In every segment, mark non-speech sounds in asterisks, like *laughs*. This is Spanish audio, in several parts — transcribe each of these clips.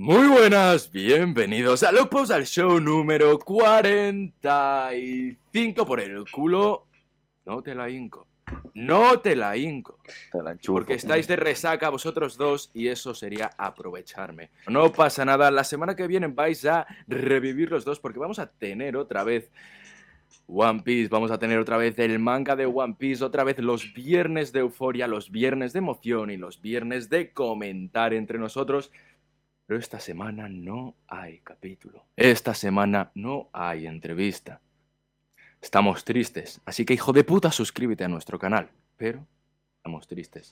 Muy buenas, bienvenidos a Locos al show número 45 por el culo. No te la hinco. No te la hinco. Te la. Porque estáis de resaca vosotros dos y eso sería aprovecharme. No pasa nada, la semana que viene vais a revivir los dos porque vamos a tener otra vez One Piece, vamos a tener otra vez el manga de One Piece, otra vez los viernes de euforia, los viernes de emoción y los viernes de comentar entre nosotros. Pero esta semana no hay capítulo. Esta semana no hay entrevista. Estamos tristes, así que hijo de puta suscríbete a nuestro canal. Pero estamos tristes.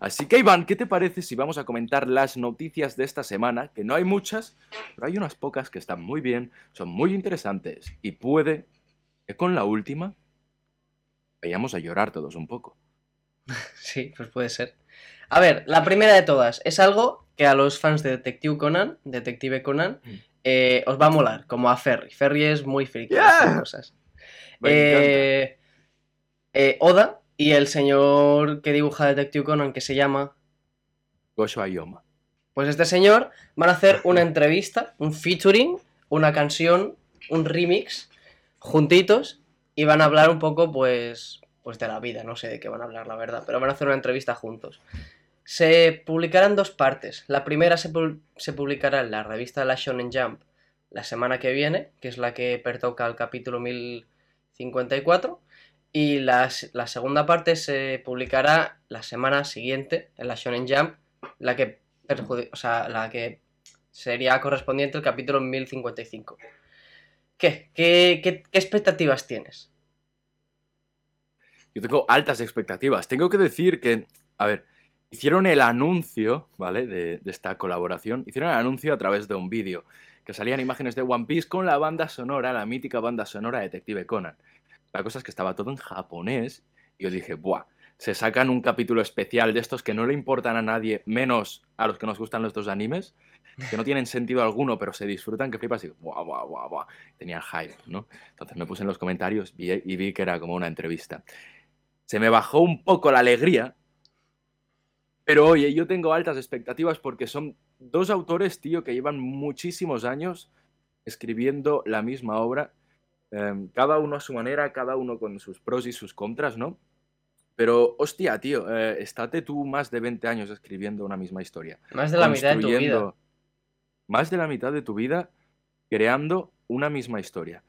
Así que Iván, ¿qué te parece si vamos a comentar las noticias de esta semana? Que no hay muchas, pero hay unas pocas que están muy bien, son muy interesantes y puede que con la última vayamos a llorar todos un poco. *laughs* Sí, pues puede ser. A ver, la primera de todas es algo que a los fans de Detective Conan, Detective Conan, Mm. eh, os va a molar, como a Ferry. Ferry es muy friki Yeah. cosas. Eh, eh, Oda y el señor que dibuja Detective Conan, que se llama. Gosho Ayoma. Pues este señor van a hacer una entrevista, un featuring, una canción, un remix, juntitos, y van a hablar un poco, pues, pues de la vida. No sé de qué van a hablar, la verdad, pero van a hacer una entrevista juntos. Se publicará en dos partes. La primera se, se publicará en la revista la Shonen Jump la semana que viene, que es la que pertoca al capítulo 1054. Y las- la segunda parte se publicará la semana siguiente en la Shonen Jump, la que, o sea, la que sería correspondiente al capítulo 1055. ¿Qué? ¿Qué, qué, qué expectativas tienes? Yo tengo altas expectativas. Tengo que decir que, a ver, hicieron el anuncio, ¿vale? De, esta colaboración. Hicieron el anuncio a través de un vídeo. Que salían imágenes de One Piece con la banda sonora, la mítica banda sonora de Detective Conan. La cosa es que estaba todo en japonés. Y yo dije, ¡buah! Se sacan un capítulo especial de estos que no le importan a nadie, menos a los que nos gustan los dos animes, que no tienen sentido alguno, pero se disfrutan, que flipas y ¡buah, buah, buah, buah! Tenía hype, ¿no? Entonces me puse en los comentarios y vi que era como una entrevista se me bajó un poco la alegría. Pero oye, yo tengo altas expectativas porque son dos autores, tío, que llevan muchísimos años escribiendo la misma obra, em, cada uno a su manera, cada uno con sus pros y sus contras, ¿no? Pero, hostia, tío, eh, estate tú más de 20 años escribiendo una misma historia. Más de la mitad de tu vida. Más de la mitad de tu vida creando una misma historia.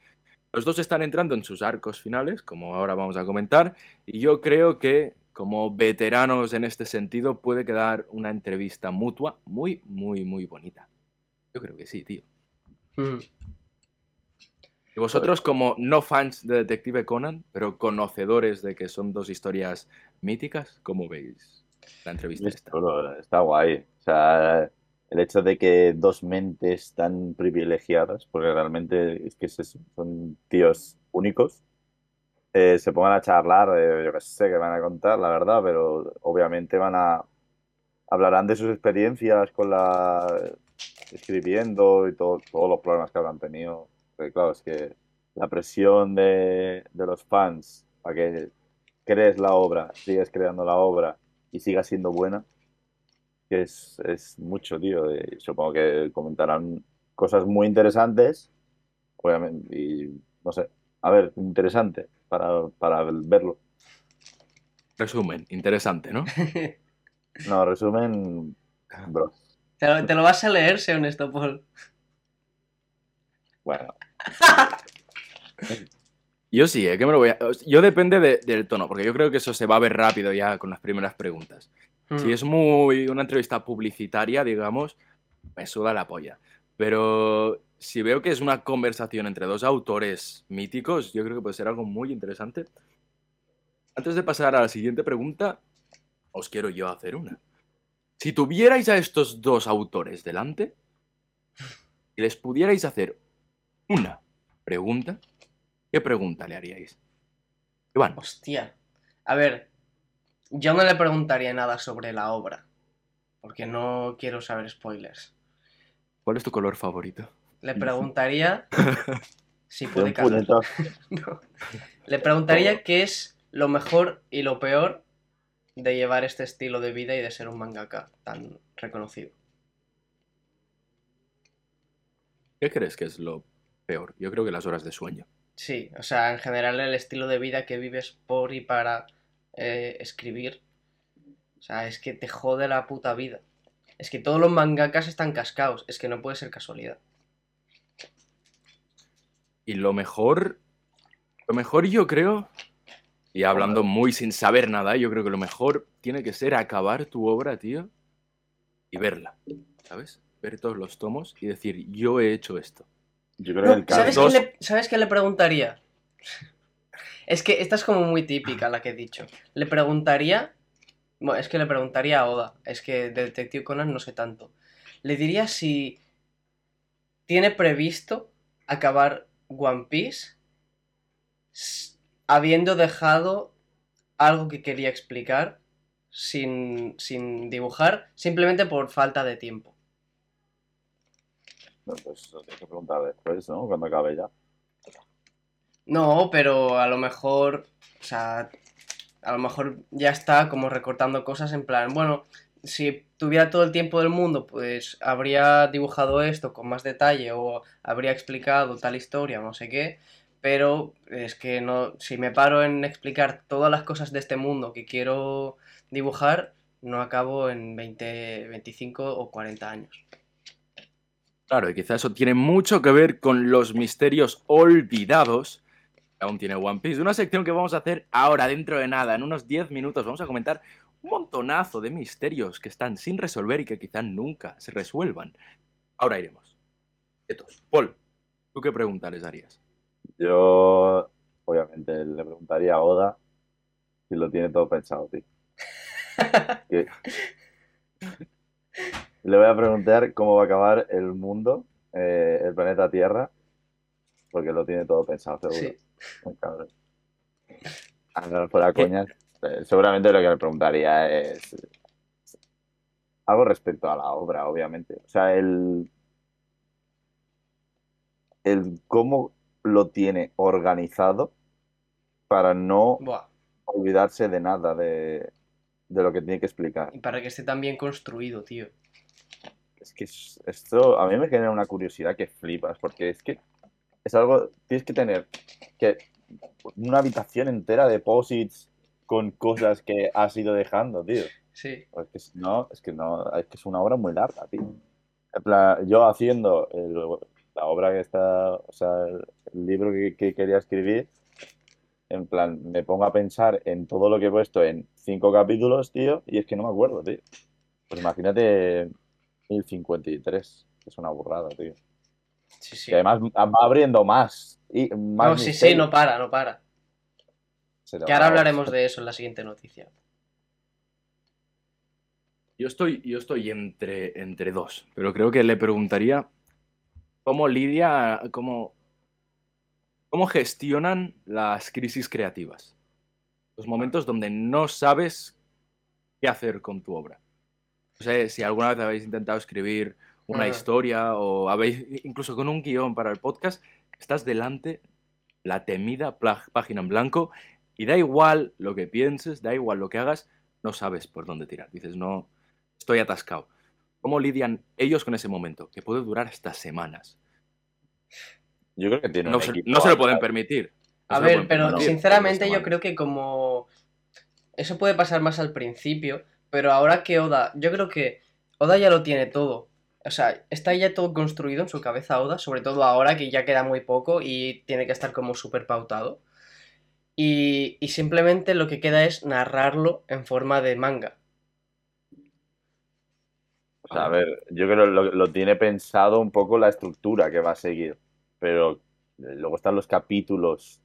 Los dos están entrando en sus arcos finales, como ahora vamos a comentar, y yo creo que como veteranos en este sentido puede quedar una entrevista mutua muy, muy, muy bonita. Yo creo que sí, tío. Mm. Y vosotros como no fans de Detective Conan, pero conocedores de que son dos historias míticas, ¿cómo veis la entrevista Es esta? está guay. O sea, el hecho de que dos mentes tan privilegiadas, porque realmente es que son tíos únicos, eh, se pongan a charlar, eh, yo qué sé qué van a contar, la verdad, pero obviamente van a hablarán de sus experiencias con la escribiendo y todo, todos los problemas que habrán tenido. Porque claro, es que la presión de, de los fans para que crees la obra, sigues creando la obra y siga siendo buena, que es, es mucho, tío. Supongo que comentarán cosas muy interesantes, obviamente, y no sé, a ver, interesante para, para verlo. Resumen, interesante, ¿no? *laughs* No, resumen, bro. ¿Te, lo, te lo vas a leer, sé honesto, Paul? Bueno, *laughs* Yo sí, ¿eh? que me lo voy a... Yo depende de- del tono, porque yo creo que eso se va a ver rápido ya con las primeras preguntas. Si Mm. es muy una entrevista publicitaria, digamos, me suda la polla. Pero si veo que es una conversación entre dos autores míticos, yo creo que puede ser algo muy interesante. Antes de pasar a la siguiente pregunta, os quiero yo hacer una. Si tuvierais a estos dos autores delante y les pudierais hacer una pregunta, ¿qué pregunta le haríais? Iván, Hostia. A ver, yo no le preguntaría nada sobre la obra, porque no quiero saber spoilers. ¿cuál es tu color favorito? Le preguntaría si de puede. *laughs* No. Le preguntaría qué es lo mejor y lo peor de llevar este estilo de vida y de ser un mangaka tan reconocido. ¿Qué crees que es lo peor? Yo creo que las horas de sueño. Sí, o sea, en general el estilo de vida que vives por y para eh, escribir. O sea, es que te jode la puta vida. Es que todos los mangakas están cascados. Es que no puede ser casualidad. Y lo mejor, lo mejor yo creo, y hablando muy sin saber nada, yo creo que lo mejor tiene que ser acabar tu obra, tío, y verla, ¿sabes? Ver todos los tomos y decir, yo he hecho esto. Yo creo No, que el ¿sabes, caso... qué le, ¿Sabes qué le preguntaría? Es que esta es como muy típica la que he dicho. Le preguntaría. Bueno, es que le preguntaría a Oda. Es que de Detective Conan no sé tanto. Le diría si tiene previsto acabar One Piece habiendo dejado algo que quería explicar sin, sin dibujar, simplemente por falta de tiempo. No, pues lo tienes que preguntar después, ¿no? Cuando acabe ya. No, pero a lo mejor, o sea, a lo mejor ya está como recortando cosas en plan, bueno, si tuviera todo el tiempo del mundo, pues habría dibujado esto con más detalle o habría explicado tal historia no sé qué, pero es que no, si me paro en explicar todas las cosas de este mundo que quiero dibujar, no acabo en 20, 25 o 40 años. Claro, y quizá eso tiene mucho que ver con los misterios olvidados aún tiene One Piece. Una sección que vamos a hacer ahora, dentro de nada, en unos 10 minutos. Vamos a comentar un montonazo de misterios que están sin resolver y que quizá nunca se resuelvan. Ahora iremos. Quietos. Paul, ¿tú qué pregunta les harías? Yo, obviamente, le preguntaría a Oda si lo tiene todo pensado, tío. *laughs* Le voy a preguntar cómo va a acabar el mundo, eh, el planeta Tierra, porque lo tiene todo pensado, seguro. Sí. Un cabrón. Ahora, fuera coñas, eh, seguramente lo que le preguntaría es algo respecto a la obra, obviamente. O sea, el, el cómo lo tiene organizado para no Buah, olvidarse de nada de, de lo que tiene que explicar. y para que esté tan bien construido, tío. Es que es- esto a mí me genera una curiosidad que flipas, porque es que es algo, tienes que tener que una habitación entera de posits con cosas que has ido dejando, tío. Sí. Es que si no, es que no, es que es una obra muy larga, tío. En plan, yo haciendo el- la obra que está, o sea, el, el libro que, que quería escribir, en plan, me pongo a pensar en todo lo que he puesto en cinco capítulos, tío, y es que no me acuerdo, tío. Pues imagínate 1053, que es una burrada, tío. Sí, sí. Y además va abriendo más. Y más No, sí, sí, no para, no para. Que ahora hablaremos de eso en la siguiente noticia. Yo estoy, yo estoy entre, entre dos, pero creo que le preguntaría cómo lidia, cómo, cómo gestionan las crisis creativas. Los momentos donde no sabes qué hacer con tu obra. No sé si alguna vez habéis intentado escribir una Ajá. historia o habéis, incluso con un guion para el podcast, estás delante la temida página en blanco y da igual lo que pienses, da igual lo que hagas, no sabes por dónde tirar. Dices, no, estoy atascado. ¿Cómo lidian ellos con ese momento? Que puede durar hasta semanas. Yo creo que tiene No, un se, equipo no se lo pueden permitir. No A ver, pero permitir. sinceramente yo creo que como... Eso puede pasar más al principio, pero ahora que Oda... Yo creo que Oda ya lo tiene todo. O sea, está ya todo construido en su cabeza Oda, sobre todo ahora que ya queda muy poco y tiene que estar como súper pautado. Y, y simplemente lo que queda es narrarlo en forma de manga. O sea, a ver, yo creo que lo, lo tiene pensado un poco la estructura que va a seguir, pero luego están los capítulos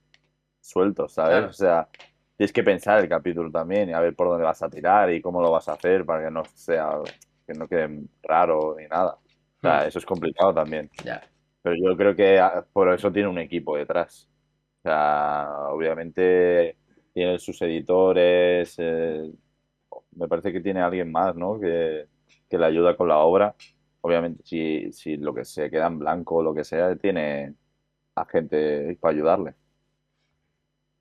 sueltos, ¿sabes? Claro. O sea, tienes que pensar el capítulo también y a ver por dónde vas a tirar y cómo lo vas a hacer para que no sea, que no quede raro ni nada. O sea, Hmm, eso es complicado también. Ya. Pero yo creo que ah, por eso tiene un equipo detrás. O sea, obviamente tiene sus editores, eh, me parece que tiene alguien más, ¿no? Que, que le ayuda con la obra. Obviamente, si, si lo que se queda en blanco o lo que sea, tiene a gente para ayudarle.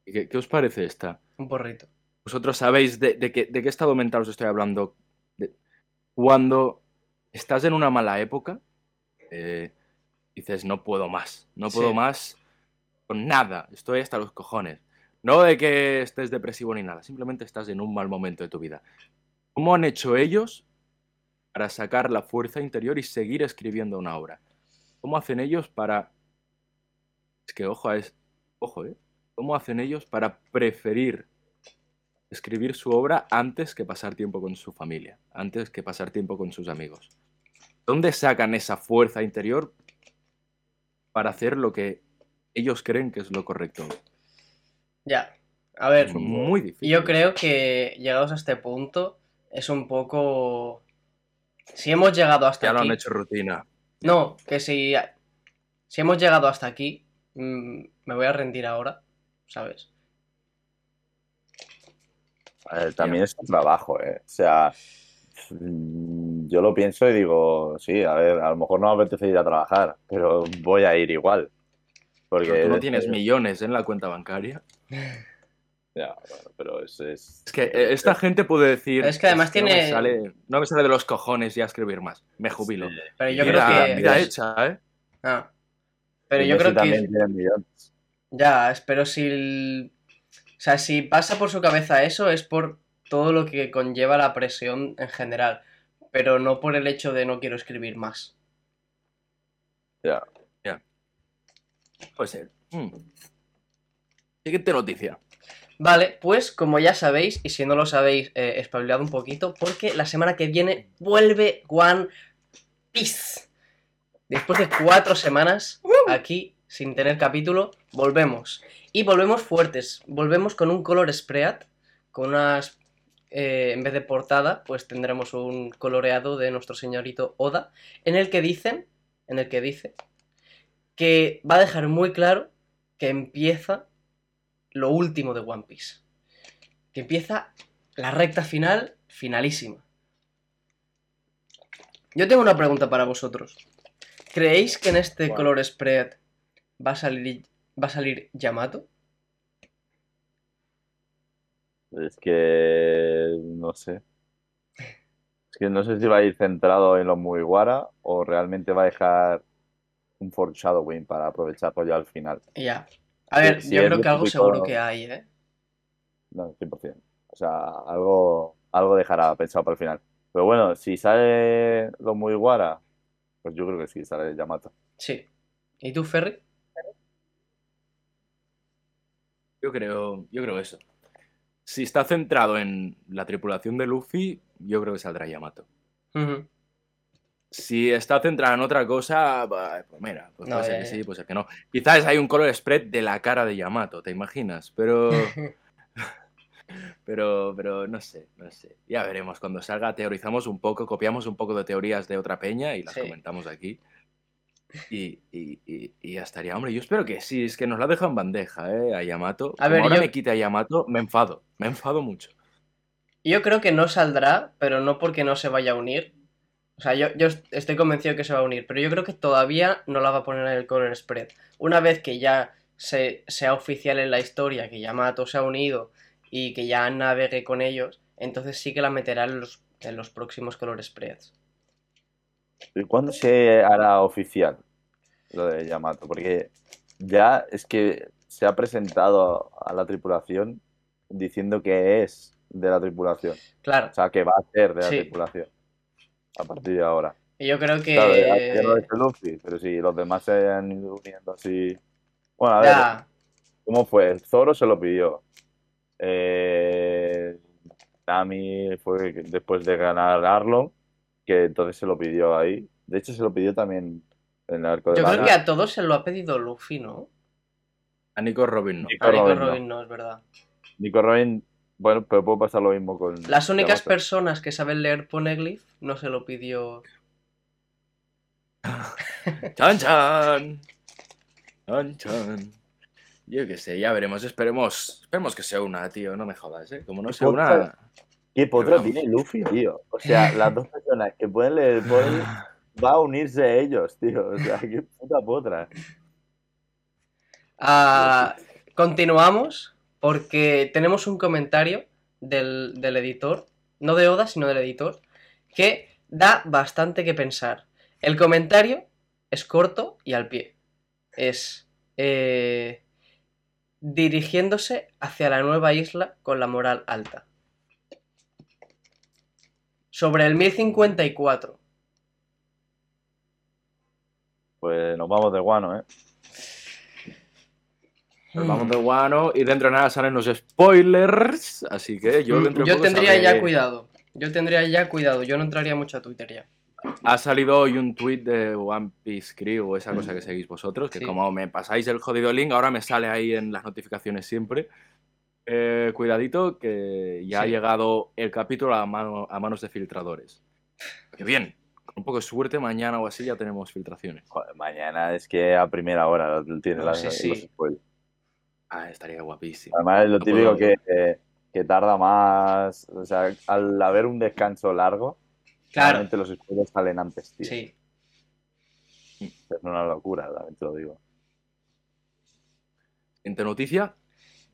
¿Qué, qué os parece esta? Un porrito. ¿Vosotros sabéis de, de qué, de qué estado mental os estoy hablando? De- cuando estás en una mala época, eh, dices, no puedo más, no puedo Sí. más con nada, estoy hasta los cojones. No de que estés depresivo ni nada, simplemente estás en un mal momento de tu vida. ¿Cómo han hecho ellos para sacar la fuerza interior y seguir escribiendo una obra? ¿Cómo hacen ellos para... Es que ojo, es... Ojo, ¿eh? ¿Cómo hacen ellos para preferir escribir su obra antes que pasar tiempo con su familia, antes que pasar tiempo con sus amigos? ¿Dónde sacan esa fuerza interior para hacer lo que ellos creen que es lo correcto? Ya. A ver, Es muy difícil. yo creo que llegados a este punto es un poco... Si hemos llegado hasta Ya lo aquí... han hecho rutina. No, que si, si hemos llegado hasta aquí, mm, me voy a rendir ahora, ¿sabes? A ver, también es un trabajo, ¿eh? O sea, yo lo pienso y digo, sí, a ver, a lo mejor no me apetece ir a trabajar, pero voy a ir igual. Porque Pero tú no tienes millones en la cuenta bancaria. *laughs* Ya, bueno, pero es, es... Es que eh, esta gente puede decir. Es que además no me tiene- sale- no me sale de los cojones ya escribir más. Me jubilo. Sí. Pero yo Vida- creo que... vida hecha, ¿eh? Ah. Pero yo creo que... también tiene millones. Ya, es- pero si... el- O sea, si pasa por su cabeza eso es por todo lo que conlleva la presión en general, pero no por el hecho de no quiero escribir más. Ya. Puede ser. Mm. Siguiente noticia. Vale, pues como ya sabéis, y si no lo sabéis, eh, espabilado un poquito, porque la semana que viene vuelve One Piece. Después de cuatro semanas aquí, sin tener capítulo, volvemos. Y volvemos fuertes. Volvemos con un color spread, con unas... eh, en vez de portada, pues tendremos un coloreado de nuestro señorito Oda, en el que dicen, en el que dice, que va a dejar muy claro que empieza lo último de One Piece. Que empieza la recta final, finalísima. Yo tengo una pregunta para vosotros. ¿Creéis que en este color spread va a salir, va a salir Yamato? Es que no sé. Es que no sé si va a ir centrado en los Mugiwara o realmente va a dejar un foreshadowing para aprovecharlo ya al final. Ya. A ver, Sí, yo creo lo que algo seguro que hay, ¿eh? No, 100%. O sea, algo, algo dejará pensado para el final. Pero bueno, si sale los Mugiwara, pues yo creo que sí, sale Yamato. Sí. ¿Y tú, Ferry? Yo creo, yo creo eso. Si está centrado en la tripulación de Luffy, yo creo que saldrá Yamato. Ujú. Si está centrado en otra cosa, pues mira, pues No, puede ser que sí, puede ser que no. Quizás hay un color spread de la cara de Yamato, ¿te imaginas? Pero, *laughs* pero, pero no sé, no sé. Ya veremos cuando salga, teorizamos un poco, copiamos un poco de teorías de otra peña y las Sí. comentamos aquí. Y, y- y- y ya estaría. Hombre, yo espero que sí, es que nos la dejan en bandeja, ¿eh? A Yamato. A Como ver, ahora yo- me quite a Yamato, me enfado, me enfado mucho. Yo creo que no saldrá, pero no porque no se vaya a unir. O sea, yo, yo est- estoy convencido que se va a unir, pero yo creo que todavía no la va a poner en el color spread. Una vez que ya se, sea oficial en la historia, que Yamato se ha unido y que ya navegue con ellos, entonces sí que la meterá en los, en los próximos color spreads. ¿Y cuándo se hará oficial lo de Yamato? Porque ya es que se ha presentado a la tripulación diciendo que es de la tripulación. Claro, O sea, que va a ser de la Sí. tripulación. A partir de ahora. y yo creo que... Claro, ya no es Luffy, pero si los demás se han ido uniendo así. Bueno, a ver, Ya, ¿cómo fue? Zoro se lo pidió. Eh, Nami fue después de ganar Arlong, que entonces se lo pidió ahí. De hecho, se lo pidió también en el arco de yo creo Lana. que a todos se lo ha pedido Luffy, ¿no? A Nico Robin no. Nico A Nico Robin no. Robin no, es verdad. Nico Robin, bueno, pero puede pasar lo mismo con. Las únicas Yamato. personas que saben leer Poneglyph no se lo pidió *laughs* ¡Chan, chan! ¡Chan, chan! Yo qué sé, ya veremos, esperemos, esperemos que se una, tío, no me jodas, ¿eh? Como no se Otra- una... ¿Qué potro Hablamos. tiene Luffy, tío? O sea, las dos personas que pueden leer Poneglyph, *laughs* va a unirse ellos, tío. O sea, qué puta potra. Ah, continuamos porque tenemos un comentario del, del editor, no de Oda, sino del editor, que da bastante que pensar. El comentario es corto y al pie. Es eh, dirigiéndose hacia la nueva isla con la moral alta. Sobre el 1054. Pues nos vamos de guano, ¿eh? Nos vamos de guano y dentro de nada salen los spoilers. Así que yo dentro de Yo poco tendría sabré- ya cuidado. Yo tendría ya cuidado. Yo no entraría mucho a Twitter ya. Ha salido hoy un tweet de One Piece Crew o esa cosa que seguís vosotros, que Sí. como me pasáis el jodido link, ahora me sale ahí en las notificaciones siempre. Eh, cuidadito, que ya ha llegado el capítulo a, mano- a manos de filtradores. Que bien, con un poco de suerte, mañana o así ya tenemos filtraciones. Joder, mañana es que a primera hora tiene No, las, sí, sí. los spoilers. Ah, estaría guapísimo. Además, es lo No típico que, que, que tarda más. O sea, al haber un descanso largo, Claro. los spoilers salen antes, tío. Sí. Es una locura, también te lo digo. Siguiente noticia.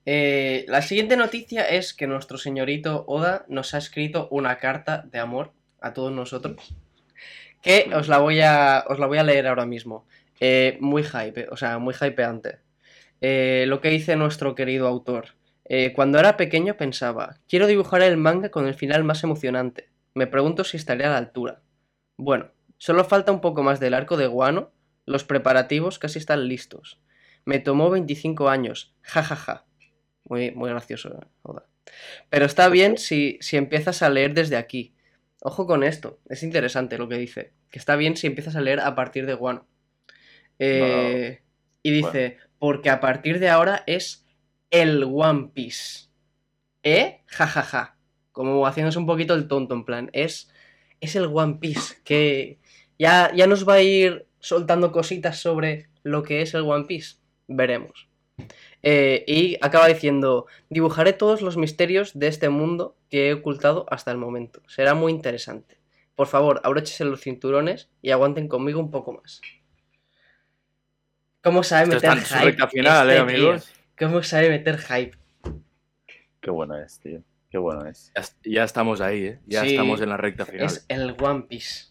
Eh, la siguiente noticia es que nuestro señorito Oda nos ha escrito una carta de amor a todos nosotros. Que os la voy a, os la voy a leer ahora mismo. Eh, muy hype, o sea, muy hypeante. Eh, lo que dice nuestro querido autor. Eh, cuando era pequeño pensaba, quiero dibujar el manga con el final más emocionante. Me pregunto si estaré a la altura. Bueno, solo falta un poco más del arco de Guano. Los preparativos casi están listos. Me tomó 25 años. Ja, ja, ja. Muy, muy gracioso, eh, Oda. Pero está bien si, si empiezas a leer desde aquí. Ojo con esto, es interesante lo que dice. Que está bien si empiezas a leer a partir de Guano. Eh, y dice, porque a partir de ahora es el One Piece. ¿Eh? Ja, ja, ja. Como haciéndose un poquito el tonto, en plan. Es, es el One Piece. Que ya, ya nos va a ir soltando cositas sobre lo que es el One Piece. Veremos. Eh, y acaba diciendo, dibujaré todos los misterios de este mundo que he ocultado hasta el momento. Será muy interesante. Por favor, abróchese los cinturones y aguanten conmigo un poco más. ¿Cómo sabe meter hype? recta final, este ¿eh, tío? amigos? ¿Cómo sabe meter hype? Qué bueno es, tío. Qué bueno es. Ya, ya estamos ahí, ¿eh? Ya Sí, estamos en la recta final. Es el One Piece.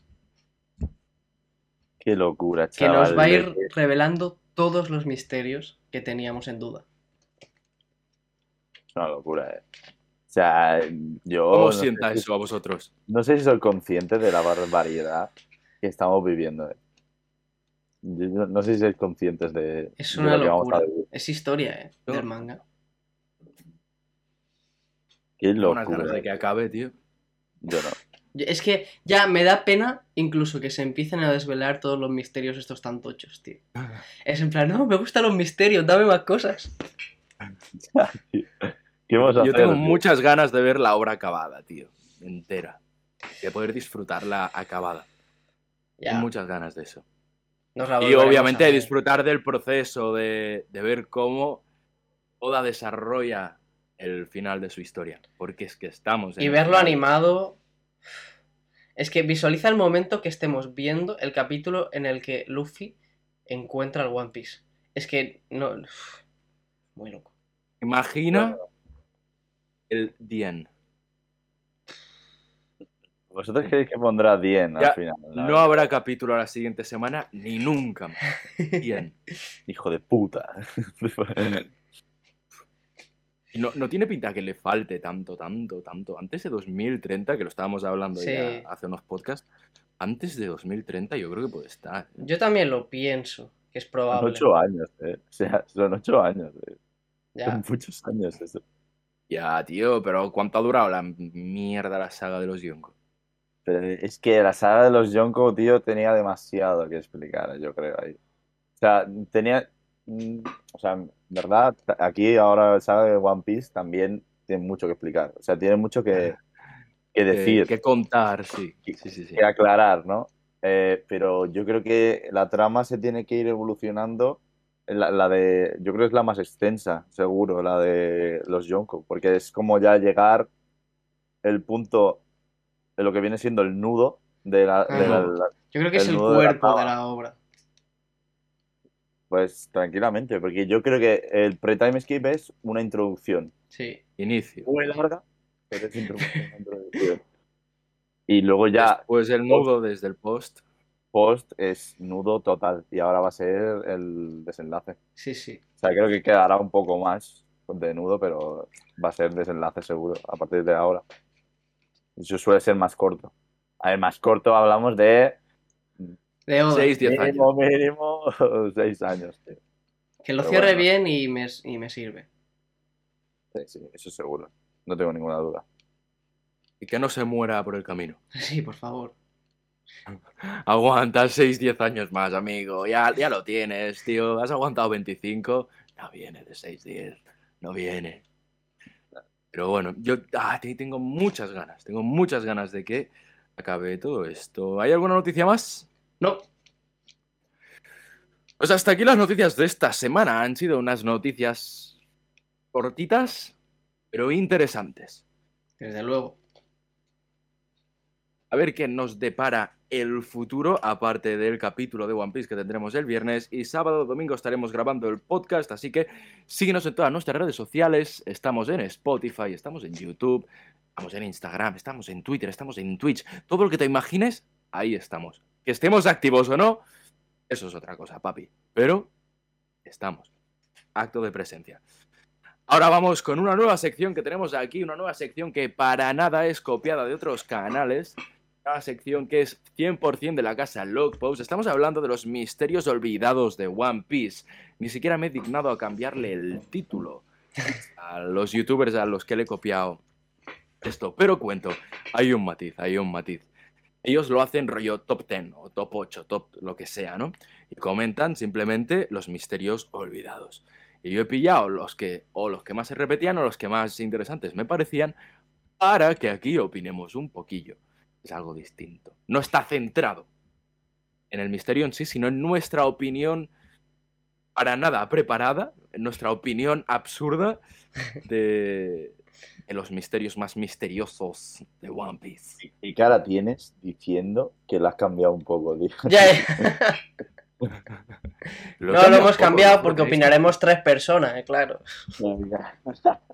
Qué locura, Que chaval. nos va a ir que- revelando todos los misterios que teníamos en duda. Es una locura, eh. O sea, yo. ¿Cómo no sienta sé si- eso a vosotros? No sé si soy consciente de la barbaridad que estamos viviendo. eh. Yo no, no sé si sois conscientes de, Es de una lo que vamos a locura. vivir. Es historia, ¿eh? Del manga. Qué locura. ganas de que acabe, tío. Yo no. Es que ya me da pena incluso que se empiecen a desvelar todos los misterios estos tan tochos, tío. *laughs* Es en plan, no, me gustan los misterios, dame más cosas. *laughs* ¿Qué vamos a Yo hacer? tengo tío? muchas ganas de ver la obra acabada, tío. Entera. De poder disfrutarla acabada. Ya, Tengo muchas ganas de eso. Nos la Y obviamente disfrutar del proceso, de, de ver cómo Oda desarrolla el final de su historia. Porque es que estamos en Y verlo final. animado. Es que visualiza el momento que estemos viendo el capítulo en el que Luffy encuentra el One Piece. Es que no. Muy loco. Imagina el Dien. ¿Vosotros creéis que pondrá 10 Ya, al final? No verdad. habrá capítulo la siguiente semana ni nunca más. *laughs* Dien. Hijo de puta. *laughs* No, no tiene pinta que le falte tanto, tanto, tanto. Antes de 2030, que lo estábamos hablando Sí. ya hace unos podcasts, antes de 2030 yo creo que puede estar. ¿eh? Yo también lo pienso, que es Son probable. 8 años, eh. O sea, son 8 años, eh. Ya. Son muchos años eso. Ya, tío, pero ¿cuánto ha durado la mierda la saga de los Yonko? Pero es que la saga de los Yonko, tío, tenía demasiado que explicar, yo creo, ahí. O sea, tenía... mm, O sea, en verdad, aquí ahora la saga de One Piece también tiene mucho que explicar. O sea, tiene mucho que, *laughs* que decir. Que, contar, sí. Sí, sí, sí. que aclarar, ¿no? Eh, pero yo creo que la trama se tiene que ir evolucionando. La, la de, yo creo que es la más extensa, seguro, la de los Yonko, porque es como ya llegar el punto de lo que viene siendo el nudo de la, de la- Ajá. la- Yo creo que es el el nudo de la cuerpo de la obra. pues tranquilamente, porque yo creo que el pre-time skip es una introducción Sí. Inicio. muy larga, pero es introducción. *laughs* Y luego ya Después el nudo desde el post. post es nudo total y ahora va a ser el desenlace. Sí, sí. O sea, creo que quedará un poco más de nudo, pero va a ser desenlace seguro a partir de ahora. Eso suele ser más corto. A ver, más corto hablamos de De Oda, 6, 10 años. mínimo, mínimo, *laughs* seis años. tío. que lo pero cierre bueno. bien y me, y me sirve. Sí, sí, eso seguro. No tengo ninguna duda. Y que no se muera por el camino. *laughs* Sí, por favor. *laughs* Aguanta 6, 10 años más, amigo. Ya, ya lo tienes, tío. Has aguantado 25. No viene de 6, 10. No viene. Pero bueno, yo ah, te- tengo muchas ganas. Tengo muchas ganas de que acabe todo esto. ¿Hay alguna noticia más? No, Pues hasta aquí las noticias de esta semana. Han sido unas noticias cortitas, pero interesantes. desde luego. A ver qué nos depara el futuro, aparte del capítulo de One Piece que tendremos el viernes. Y sábado, domingo estaremos grabando el podcast, así que síguenos en todas nuestras redes sociales. Estamos en Spotify, estamos en YouTube, estamos en Instagram, estamos en Twitter, estamos en Twitch. Todo lo que te imagines, ahí estamos. Que estemos activos o no, eso es otra cosa, papi. Pero estamos. Acto de presencia. Ahora vamos con una nueva sección que tenemos aquí, una nueva sección que para nada es copiada de otros canales, una sección que es 100% de la casa Logpost. Estamos hablando de los misterios olvidados de One Piece. Ni siquiera me he dignado a cambiarle el título a los youtubers a los que le he copiado esto. Pero cuento, hay un matiz, hay un matiz. Ellos lo hacen rollo top 10 o top 8, top lo que sea, ¿no? Y comentan simplemente los misterios olvidados. Y yo he pillado los que, o los que más se repetían o los que más interesantes me parecían, para que aquí opinemos un poquillo. Es algo distinto. No está centrado en el misterio en sí, sino en nuestra opinión para nada preparada, en nuestra opinión absurda de, de los misterios más misteriosos de One Piece. ¿Y qué cara tienes diciendo que la has cambiado un poco, tío? *laughs* Ya, ya. *laughs* Lo No lo hemos poco, cambiado porque opinaremos tres personas, eh, claro.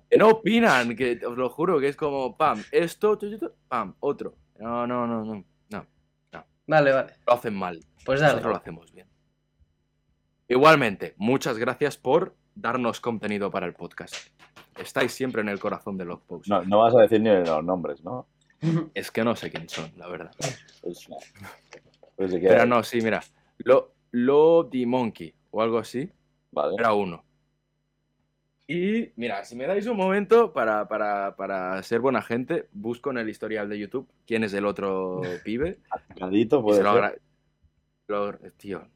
Que no opinan, que os lo juro, que es como, pam, esto, tu, tu, tu, pam, otro. No, no, no, no, no, Vale, vale. lo hacen mal. Pues Nosotros lo dale. hacemos bien. Igualmente, muchas gracias por darnos contenido para el podcast. Estáis siempre en el corazón de Logpost. No, no vas a decir ni los nombres, ¿no? *laughs* Es que no sé quién son, la verdad. Pues, pues Pero no, sí, mira. Lo, lo Di Monkey o algo así, Vale. era uno. Y mira, si me dais un momento para, para, para ser buena gente, busco en el historial de YouTube quién es el otro *laughs* pibe. Cadito Y puede lo agra- lo- Tío,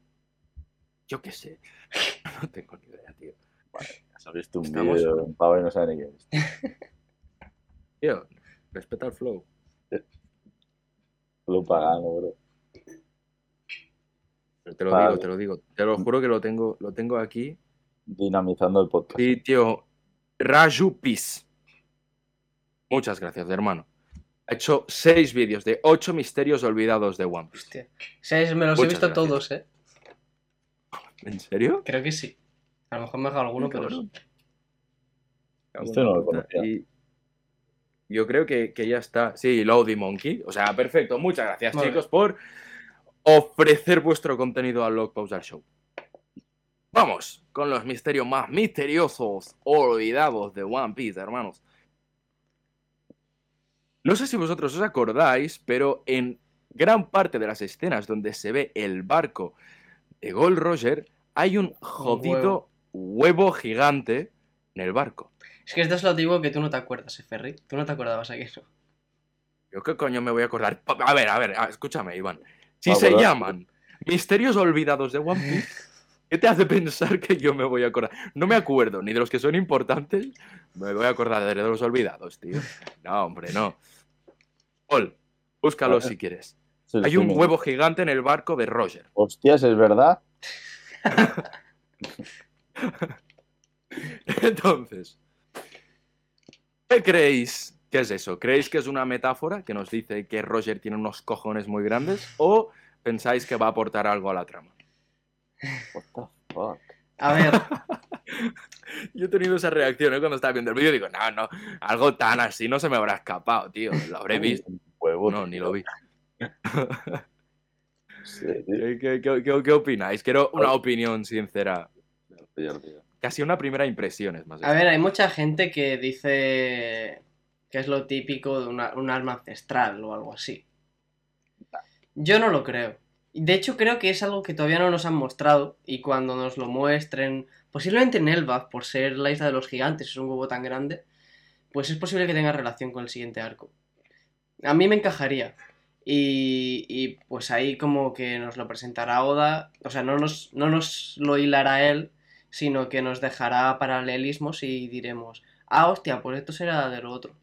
yo qué sé. *laughs* No tengo ni idea, tío. Has visto un Estamos- vídeo de un pavo y no sabe ni quién es. *laughs* Tío, respeta el flow. Lo pagano, bro. Pero te lo Vale. digo, te lo digo. Te lo juro que lo tengo, lo tengo aquí. Dinamizando el podcast. Sí, tío. Raju Peace. Muchas gracias, hermano. Ha hecho seis vídeos de ocho misterios olvidados de One Piece. Hostia. Seis, me los he visto gracias. todos, eh. ¿En serio? Creo que sí. A lo mejor me hago alguno, pero. Cabrón. Este no lo conocía. Y yo creo que, que ya está. Sí, Lowdy Monkey. O sea, perfecto. Muchas gracias, Vale. chicos, por ofrecer vuestro contenido al Log Pausar Show. Vamos con los misterios más misteriosos olvidados de One Piece, hermanos. No sé si vosotros os acordáis, pero en gran parte de las escenas donde se ve el barco de Gold Roger, hay un jodido huevo gigante en el barco. Es que esto es lo digo que tú no te acuerdas, eh, Ferry. Tú no te acordabas aquí, ¿no? ¿Yo qué coño me voy a acordar? A ver, a ver, escúchame, Iván. Si Ah, se llaman Misterios Olvidados de One Piece, ¿qué te hace pensar que yo me voy a acordar? No me acuerdo ni de los que son importantes, me voy a acordar de los olvidados, tío. No, hombre, no. Paul, búscalo si quieres. Hay un huevo gigante en el barco de Roger. Hostias, ¿es verdad? *laughs* Entonces, ¿qué creéis que es eso? ¿Creéis que es una metáfora que nos dice que Roger tiene unos cojones muy grandes? ¿O pensáis que va a aportar algo a la trama? What the fuck? A ver, *laughs* Yo he tenido esa reacción ¿eh? cuando estaba viendo el vídeo. Digo, no, no, algo tan así no se me habrá escapado, tío. Lo habré visto. Un huevo, No, ni lo vi. Sí. *laughs* ¿Qué, qué- qué- qué- qué opináis? Quiero una opinión sincera. Casi una primera impresión es más. A ver, hay mucha gente que dice que es lo típico de una- un arma ancestral o algo así. Yo no lo creo. De hecho, creo que es algo que todavía no nos han mostrado y cuando nos lo muestren, posiblemente en Elbaf, por ser la isla de los gigantes, es un huevo tan grande, pues es posible que tenga relación con el siguiente arco. A mí me encajaría. Y, y, pues ahí como que nos lo presentará Oda, o sea, no nos, no nos lo hilará él, sino que nos dejará paralelismos y diremos, ah, hostia, pues esto será de lo otro.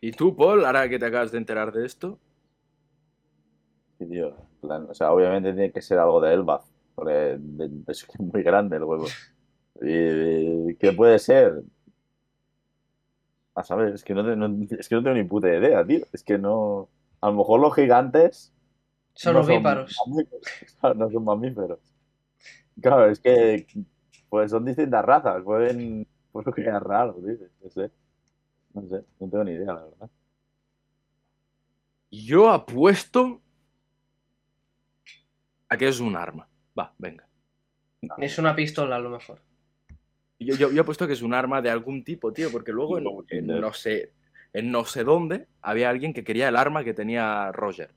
¿Y tú, Paul, ahora que te acabas de enterar de esto? Sí, tío. plan, o sea, obviamente tiene que ser algo de Elbaf, porque de- de- es que es muy grande el huevo. ¿Y qué puede ser? A saber, es que no, es que no tengo ni puta idea, tío. Es que no. A lo mejor los gigantes. Son no ovíparos. *laughs* no son mamíferos. Claro, es que. Pues son distintas razas. Pueden. Pueden crear raro, tío. No sé. No sé, no tengo ni idea, la verdad. Yo apuesto a que es un arma. Va, venga. Es una pistola a lo mejor. Yo, yo, yo apuesto que es un arma de algún tipo, tío, porque luego en, no sé en no sé dónde había alguien que quería el arma que tenía Roger.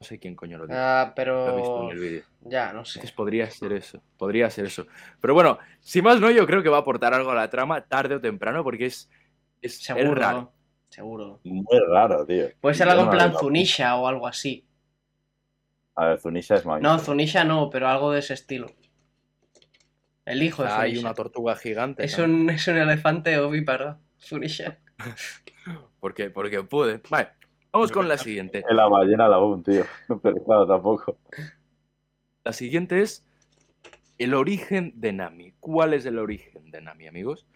No sé quién coño lo dijo. Ah, Lo he visto en pero... el vídeo. Ya, no sé. que podría ser eso, podría ser eso. Pero bueno, si más no, yo creo que va a aportar algo a la trama tarde o temprano porque es, es, es Seguro. raro. Seguro. Muy raro, tío. Puede ser algo en plan Zunisha o algo así. A ver, Zunisha es más. No, Zunisha no, pero algo de ese estilo. El hijo de Hay Zunisha. una tortuga gigante. Es ¿no? un, es un elefante ovíparo. Zunisha. *laughs* Porque, porque puede. Vale, vamos con la siguiente. En la ballena lagoon, tío. *laughs* Pero claro, tampoco. La siguiente es el origen de Nami. ¿Cuál es el origen de Nami, amigos?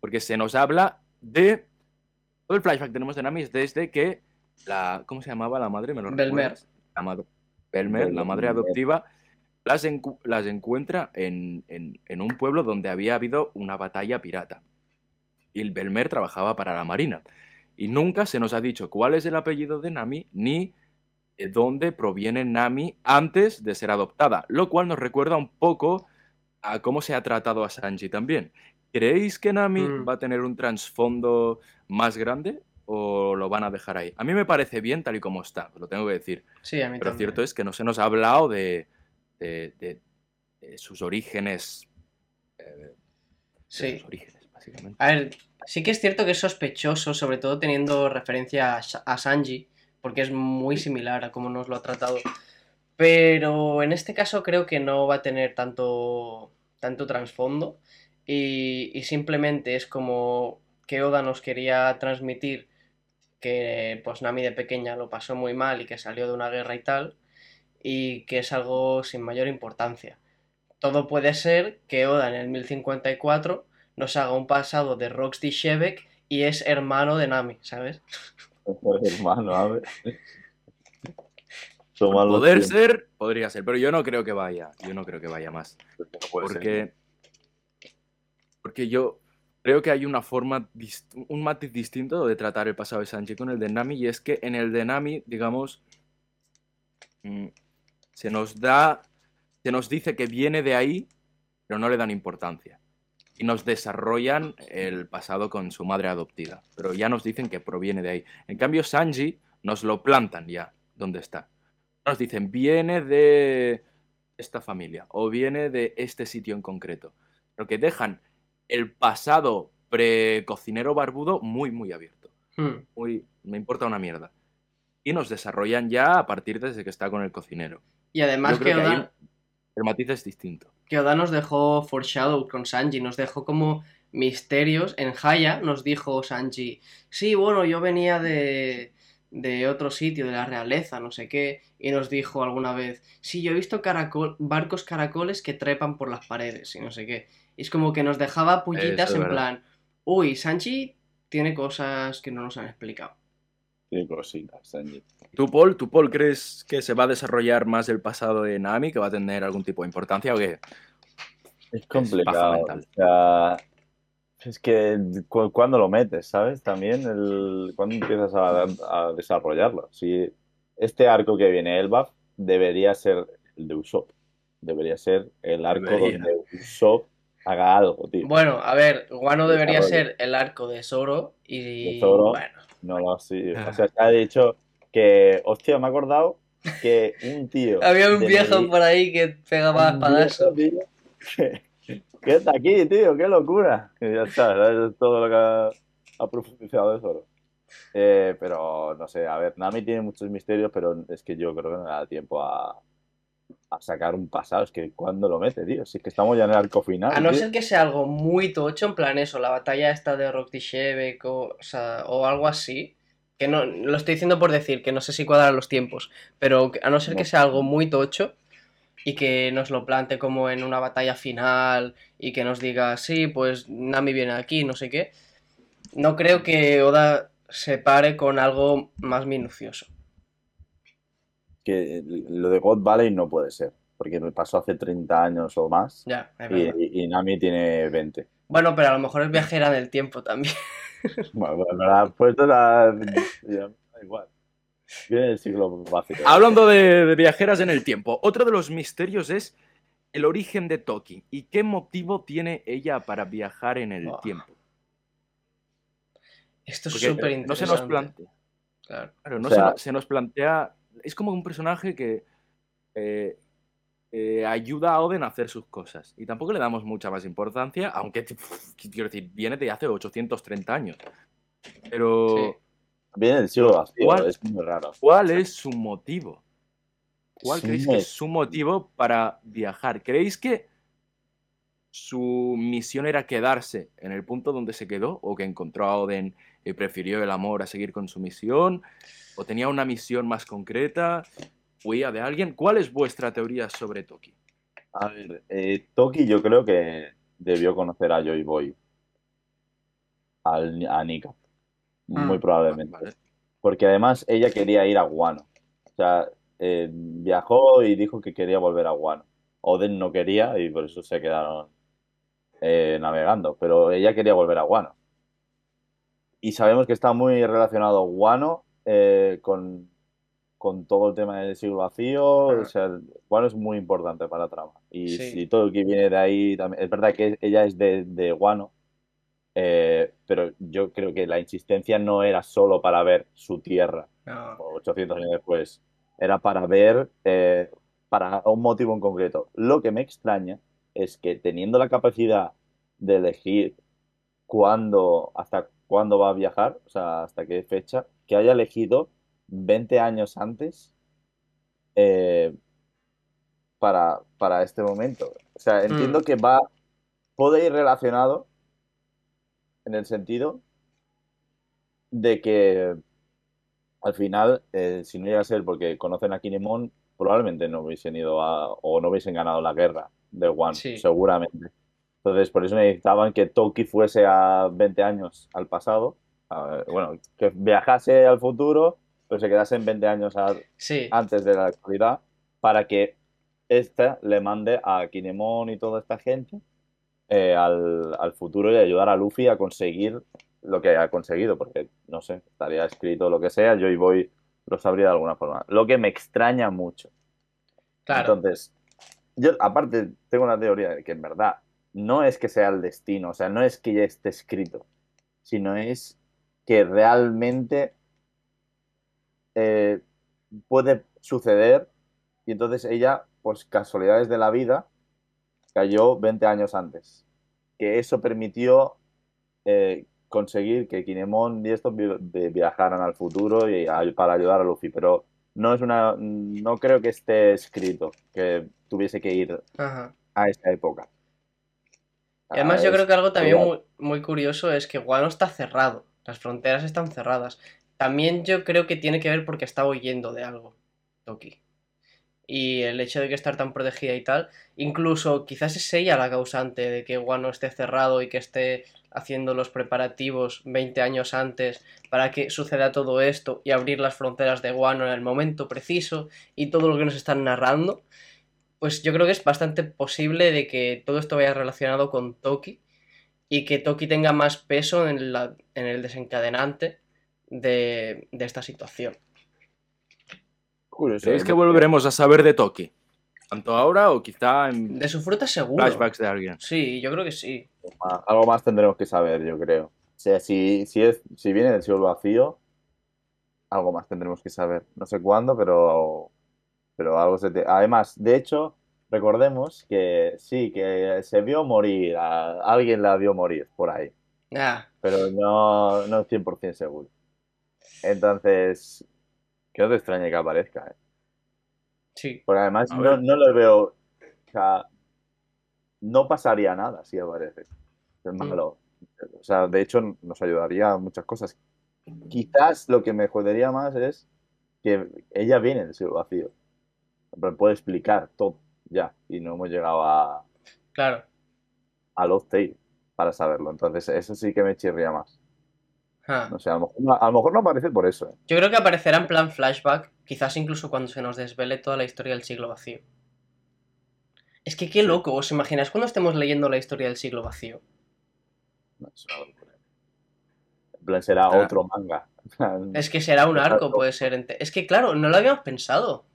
Porque se nos habla de... Todo el flashback que tenemos de Nami es desde que la... ¿Cómo se llamaba la madre? ¿Me lo Belmer. La madre... Belmer, la madre adoptiva, las, encu- las encuentra en, en- en un pueblo donde había habido una batalla pirata. Y el Belmer trabajaba para la marina. Y nunca se nos ha dicho cuál es el apellido de Nami ni de dónde proviene Nami antes de ser adoptada, lo cual nos recuerda un poco a cómo se ha tratado a Sanji también. ¿Creéis que Nami Mm. va a tener un trasfondo más grande o lo van a dejar ahí? A mí me parece bien tal y como está, lo tengo que decir. Sí, a mí Pero también. cierto es que no se nos ha hablado de, de- de- de sus orígenes. eh, Sí. sus orígenes, básicamente. A ver, sí que es cierto que es sospechoso, sobre todo teniendo referencia a, Sa- a Sanji, porque es muy similar a cómo nos lo ha tratado. Pero en este caso creo que no va a tener tanto, tanto trasfondo y, y simplemente es como que Oda nos quería transmitir que pues Nami de pequeña lo pasó muy mal y que salió de una guerra y tal, y que es algo sin mayor importancia. Todo puede ser que Oda en el 1054 nos haga un pasado de Roxy Shebek y es hermano de Nami, ¿sabes? Hermano, a ver. Poder ser, podría ser, pero yo no creo que vaya. Yo no creo que vaya más. no puede ser. Porque, porque yo creo que hay una forma, un matiz distinto de tratar el pasado de Sanji con el de Nami, y es que en el de Nami, digamos, mm, se nos da, se nos dice que viene de ahí, pero no le dan importancia. Y nos desarrollan el pasado con su madre adoptiva, pero ya nos dicen que proviene de ahí. En cambio, Sanji nos lo plantan ya, donde está. Nos dicen, viene de esta familia o viene de este sitio en concreto. Pero que dejan el pasado precocinero barbudo muy, muy abierto. Hmm. Muy, me importa una mierda. Y nos desarrollan ya a partir desde que está con el cocinero. Y además que que ahí el matiz es distinto. que Oda nos dejó foreshadow con Sanji, nos dejó como misterios. En Haya nos dijo Sanji, sí, bueno, yo venía de, de otro sitio, de la realeza, no sé qué, y nos dijo alguna vez, sí, yo he visto caracol, barcos caracoles que trepan por las paredes y no sé qué. Y es como que nos dejaba pullitas Eso es en verdad. plan, uy, Sanji tiene cosas que no nos han explicado. Qué cositas, Sanji. ¿Tú, Paul, ¿tú, Paul, crees que se va a desarrollar más el pasado de Nami, que va a tener algún tipo de importancia o qué? Es complicado. mental. O sea, Es que cu- cuando lo metes, ¿sabes? También el, cuando empiezas a, a desarrollarlo. Si este arco que viene, Elbaf, debería ser el de Usopp. Debería ser el arco Debería. donde Usopp haga algo, tío. Bueno, a ver, Guano debería ser el arco de Zoro y... De Zoro. Bueno, No lo sé. O sea, se ha dicho que, hostia, me he acordado que un tío. *laughs* había un viejo Medellín- por ahí que pegaba espadazos. que, que está aquí, tío, qué locura. Y ya está, ¿sabes? es todo lo que ha, ha profundizado de Zoro. Eh, pero no sé, a ver, Nami tiene muchos misterios, pero es que yo creo que no le da tiempo a, a sacar un pasado. Es que cuando lo mete, tío, si es que estamos ya en el arco final. A no tío. ser que sea algo muy tocho, en plan eso, la batalla esta de Rock Shebek o, o, sea, o algo así. Que no, lo estoy diciendo por decir, que no sé si cuadran los tiempos. Pero a no ser que sea algo muy tocho y que nos lo plante como en una batalla final y que nos diga, sí, pues Nami viene aquí, no sé qué. No creo que Oda se pare con algo más minucioso. Que lo de God Valley no puede ser, porque me pasó hace 30 años o más. Ya, es Y, verdad. y- Nami tiene 20. Bueno, pero a lo mejor es viajera en el tiempo también. *laughs* Bueno, bueno, la puesto la. igual. Viene el siglo básico. Hablando de, de viajeras en el tiempo, otro de los misterios es el origen de Toki y qué motivo tiene ella para viajar en el tiempo. Esto es Porque súper no se interesante. nos plantea. Claro. Claro, no O sea- se, no- se nos plantea. Es como un personaje que eh, eh, ayuda a Oden a hacer sus cosas. Y tampoco le damos mucha más importancia, aunque, quiero decir, viene de hace 830 años. Pero, Sí. Viene del siglo vacío, ¿Cuál? es muy raro. ¿cuál es su motivo? ¿Cuál creéis que es su motivo para viajar? ¿Creéis que su misión era quedarse en el punto donde se quedó? ¿O que encontró a Oden y prefirió el amor a seguir con su misión? ¿O tenía una misión más concreta? ¿Huía de alguien? ¿Cuál es vuestra teoría sobre Toki? A ver, eh, Toki yo creo que debió conocer a Joy Boy. Al, a Nika. Muy Mm. probablemente. Vale. Porque además ella quería ir a Guano. O sea, eh, viajó y dijo que quería volver a Guano. Oden no quería y por eso se quedaron eh, navegando. Pero ella quería volver a Guano. Y sabemos que está muy relacionado Guano eh, con, con todo el tema del siglo vacío. O sea, Guano es muy importante para la trama. Y Sí. todo lo que viene de ahí también. Es verdad que ella es de, de Guano. eh, pero yo creo que la insistencia no era solo para ver su tierra, No. 800 años después, era para ver, eh, para un motivo en concreto. Lo que me extraña es que teniendo la capacidad de elegir cuándo, hasta cuándo va a viajar, o sea, hasta qué fecha, que haya elegido 20 años antes eh, para, para este momento. O sea, entiendo Mm. que va, puede ir relacionado en el sentido de que al final, eh, si no llega a ser porque conocen a Kinemon, probablemente no hubiesen ido a, o no hubiesen ganado la guerra de One, Sí. seguramente. Entonces, por eso necesitaban que Toki fuese a 20 años al pasado, a- bueno, que viajase al futuro, pero se quedase en 20 años a- Sí, antes de la actualidad, para que ésta le mande a Kinemon y toda esta gente eh, al, al futuro y ayudar a Luffy a conseguir lo que ha conseguido, porque no sé, estaría escrito lo que sea, yo y voy lo sabría de alguna forma. Lo que me extraña mucho. claro. Entonces, yo aparte tengo una teoría de que en verdad no es que sea el destino, o sea, no es que ya esté escrito, sino es que realmente eh, puede suceder y entonces ella, pues casualidades de la vida, cayó 20 años antes. Que eso permitió eh, conseguir que Kinemon y estos vi- vi- viajaran al futuro y a- para ayudar a Luffy, pero no es una, no creo que esté escrito que tuviese que ir Ajá. a esa época. Y además yo Es- creo que algo también muy curioso es que Guano está cerrado. Las fronteras están cerradas. También yo creo que tiene que ver porque está huyendo de algo, Toki. Y el hecho de que estar tan protegida y tal, incluso quizás es ella la causante de que Guano esté cerrado y que esté haciendo los preparativos 20 años antes para que suceda todo esto y abrir las fronteras de Guano en el momento preciso y todo lo que nos están narrando, pues yo creo que es bastante posible de que todo esto vaya relacionado con Toki y que Toki tenga más peso en, la- en el desencadenante de, de esta situación. Curioso. ¿Creéis que ¿eh? volveremos a saber de Toki? ¿Tanto ahora o quizá en De su fruta seguro. flashbacks de alguien? Sí, yo creo que sí. Algo más tendremos que saber, yo creo. O sea, si, si, es, si viene del siglo vacío, algo más tendremos que saber. No sé cuándo, pero, pero algo se te... Además, de hecho, recordemos que sí, que se vio morir, a- alguien la vio morir por ahí, Ah, pero no, no 100% seguro. Entonces, que no te extrañe que aparezca, ¿eh? sí. Porque además no, no le veo. O sea, no pasaría nada si aparece. Es Mm. malo. O sea, de hecho, nos ayudaría a muchas cosas. Quizás lo que me jodería más es que ella viene del siglo vacío. Pero puede explicar todo ya. Y no hemos llegado a, Claro. a Lost Tale para saberlo. Entonces, eso sí que me chirría más. Ah. No sé, a lo mejor, no- a lo mejor no aparece por eso. ¿eh? Yo creo que aparecerá en plan flashback, quizás incluso cuando se nos desvele toda la historia del siglo vacío. Es que qué loco, ¿os imagináis cuando estemos leyendo la historia del siglo vacío? No, es una locura. En plan, será Ah. otro manga. *laughs* Es que será un arco, puede ser. Es que claro, no lo habíamos pensado.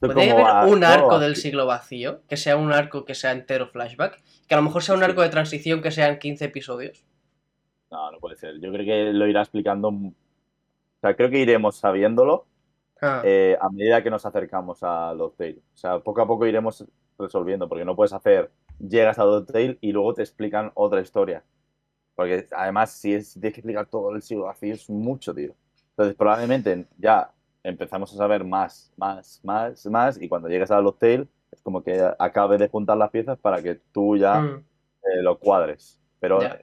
Como haber un arco del siglo vacío, que sea un arco que sea entero flashback, que a lo mejor sea un arco de transición que sean 15 episodios. No, no puede ser. Yo creo que lo irá explicando. O sea, creo que iremos sabiéndolo Ah, eh, a medida que nos acercamos a Tale. O sea, poco a poco iremos resolviendo, porque no puedes hacer, llegas a Tale y luego te explican otra historia. Porque además, si, es, si tienes que explicar todo el siglo vacío, es mucho, tío. Entonces, probablemente ya empezamos a saber más, más, más, más, y cuando llegues a Tale, es como que acabes de juntar las piezas para que tú ya mm, eh, lo cuadres. Pero Ya.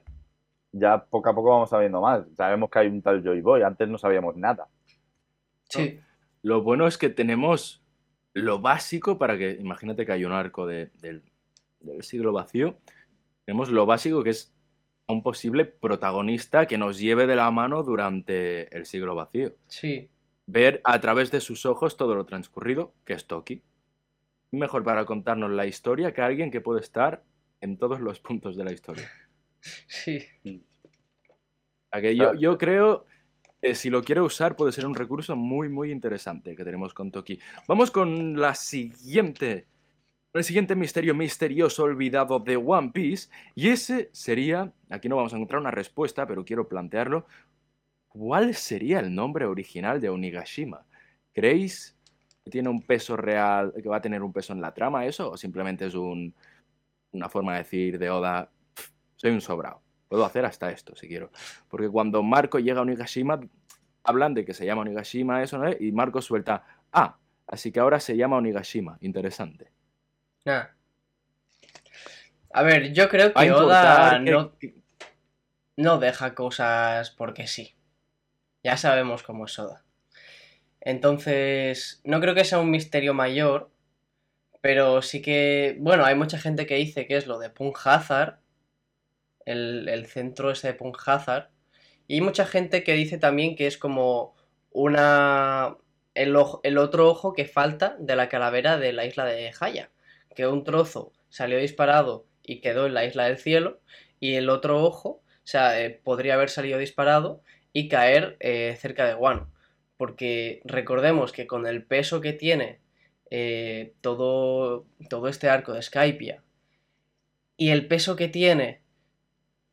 ya. poco a poco vamos sabiendo más. Sabemos que hay un tal Joy Boy, antes no sabíamos nada. sí, Lo bueno es que tenemos lo básico para que, imagínate que hay un arco de- del, del siglo vacío, tenemos lo básico que es un posible protagonista que nos lleve de la mano durante el siglo vacío. sí. Ver a través de sus ojos todo lo transcurrido, que es Toki. Mejor para contarnos la historia que alguien que puede estar en todos los puntos de la historia. Sí. A que yo, creo que si lo quiere usar puede ser un recurso muy, muy interesante que tenemos con Toki. Vamos con la siguiente. con El siguiente misterio misterioso olvidado de One Piece. Y ese sería. Aquí no vamos a encontrar una respuesta, pero quiero plantearlo. ¿Cuál sería el nombre original de Onigashima? ¿Creéis que tiene un peso real, que va a tener un peso en la trama eso? ¿O simplemente es un, una forma de decir de Oda, "Pff, soy un sobrado? Puedo hacer hasta esto si quiero. Porque cuando Marco llega a Onigashima, hablan de que se llama Onigashima, eso, ¿no? Y Marco suelta, ah, así que ahora se llama Onigashima. Interesante. Ah. A ver, yo creo que Oda que- no deja cosas porque sí. Ya sabemos cómo es Oda. Entonces, no creo que sea un misterio mayor, pero sí que, bueno, hay mucha gente que dice que es lo de Punk el, el centro ese de Punk y hay mucha gente que dice también que es como una... El, ojo- el otro ojo que falta de la calavera de la isla de Haya, que un trozo salió disparado y quedó en la isla del cielo, y el otro ojo, o sea, eh, podría haber salido disparado y caer eh, cerca de Guano. Porque recordemos que con el peso que tiene eh, todo, todo este arco de Skypia y el peso que tiene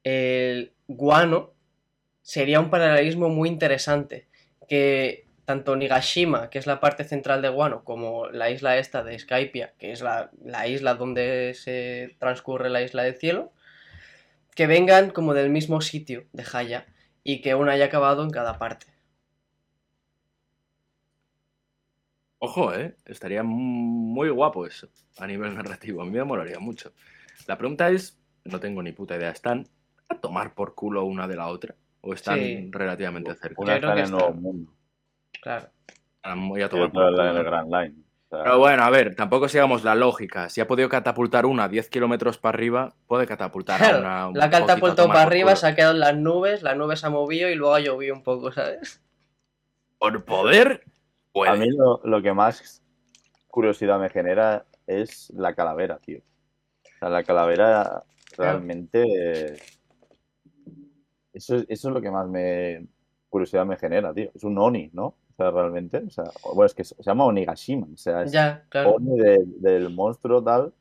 el Guano, sería un paralelismo muy interesante. Que tanto Nigashima, que es la parte central de Guano, como la isla esta de Skypia, que es la, la isla donde se transcurre la isla del cielo, que vengan como del mismo sitio de Haya y que uno haya acabado en cada parte. Ojo, ¿eh? Estaría muy guapo eso a nivel *laughs* narrativo. A mí me molaría mucho. La pregunta es, no tengo ni puta idea, ¿están a tomar por culo una de la otra? ¿O están Sí. relativamente cerca? Una está en el nuevo mundo. Claro. Están muy a Y tomar por otra en el culo. Grand Line. Sea, Pero bueno, a ver, tampoco sigamos la lógica. Si ha podido catapultar una 10 kilómetros para arriba, puede catapultar Claro, una. un la tomar para arriba, se ha quedado en las nubes, la nube se ha movido y luego ha llovido un poco, ¿sabes? Por poder, puede. a mí lo, lo que más curiosidad me genera es la calavera, tío. O sea, la calavera realmente eh, Eso, es- eso es lo que más me curiosidad me genera, tío. Es un Oni, ¿no? O sea, realmente. O sea, bueno, es que se llama Onigashima. O sea, es Ya, claro. Oni de- del monstruo tal.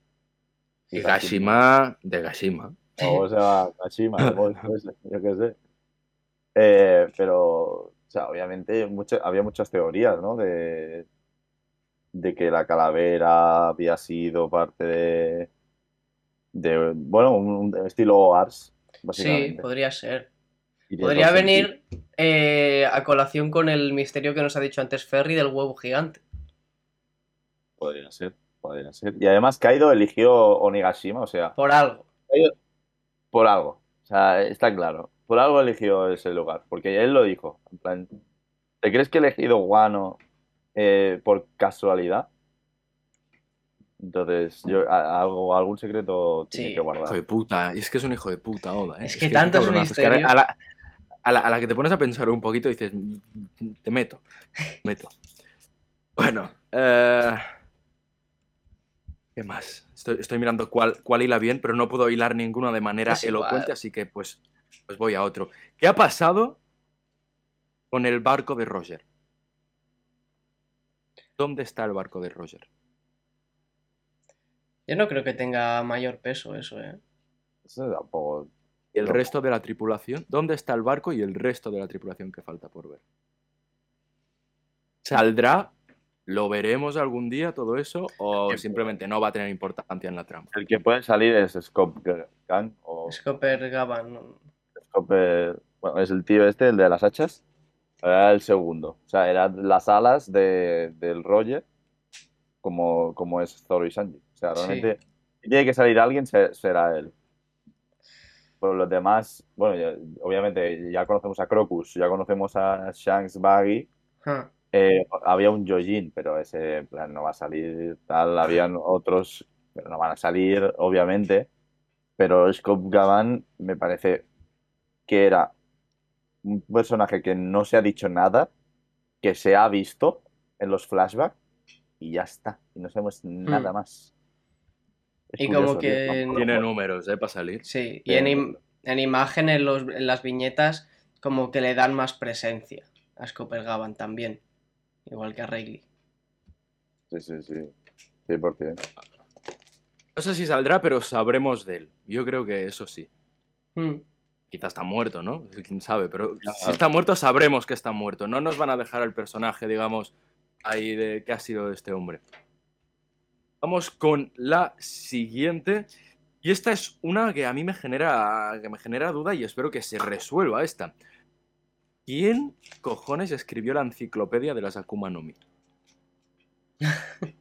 Y Gashima de Gashima. O se llama Gashima, el monstruo ese, yo qué sé. Eh, pero, o sea, obviamente mucha- había muchas teorías, ¿no? De, de que la calavera había sido parte de, de bueno, un, un estilo Ars, Sí, básicamente. podría ser. Podría venir eh, a colación con el misterio que nos ha dicho antes Ferry del huevo gigante. Podría ser, podría ser. Y además Kaido eligió Onigashima, o sea, Por algo. por algo. O sea, está claro. Por algo eligió ese lugar. Porque él lo dijo. En plan, ¿te crees que he elegido Guano eh, por casualidad? Entonces, yo a- algún secreto tiene Sí. que Hijo guardar. de puta. Y es que es un hijo de puta, Oda. ¿eh? Es que tanto es un que misterio. a la, a la- a la que te pones a pensar un poquito dices, "Mm, te meto, te meto. *laughs* Bueno, eh, ¿qué más? Estoy, estoy mirando cuál, cuál hila bien, pero no puedo hilar ninguna de manera Es igual. elocuente, así que pues, pues voy a otro. ¿Qué ha pasado con el barco de Roger? ¿Dónde está el barco de Roger? Yo no creo que tenga mayor peso eso, ¿eh? Eso tampoco. ¿Y el No. resto de la tripulación? ¿Dónde está el barco y el resto de la tripulación que falta por ver? ¿Saldrá? ¿Lo veremos algún día todo eso? ¿O simplemente no va a tener importancia en la trama? El que puede salir es Scott Gang o Scopper Gavan. Scott. Bueno, es el tío este, el de las hachas. Era el segundo. O sea, eran las alas de, del Roger, como, como es Zoro y Sanji. O sea, Sí. realmente, si tiene que salir alguien, se- será él. Pero los demás, bueno, ya- obviamente ya conocemos a Crocus, ya conocemos a Shanks Baggy. Eh, había un Yojin, pero ese plan, no va a salir tal. Habían otros, pero no van a salir, obviamente. Pero Scott Gavan me parece que era un personaje que no se ha dicho nada, que se ha visto en los flashbacks y ya está. Y no sabemos nada más. Es. Y como curioso, que- No- Tiene números, ¿eh? Para salir. sí, y en, im- en imágenes, los, en las viñetas, como que le dan más presencia a Gavan también. Igual que a Rayleigh. Sí, sí, sí. 100%. No sé si saldrá, pero sabremos de él. Yo creo que eso sí. Hmm. Quizá está muerto, ¿no? Quién sabe, pero si está muerto, sabremos que está muerto. No nos van a dejar al personaje, digamos, ahí de qué ha sido de este hombre. Vamos con la siguiente. Y esta es una que a mí me genera, que me genera duda y espero que se resuelva esta. ¿Quién cojones escribió la enciclopedia de las Akuma no Mi? *laughs*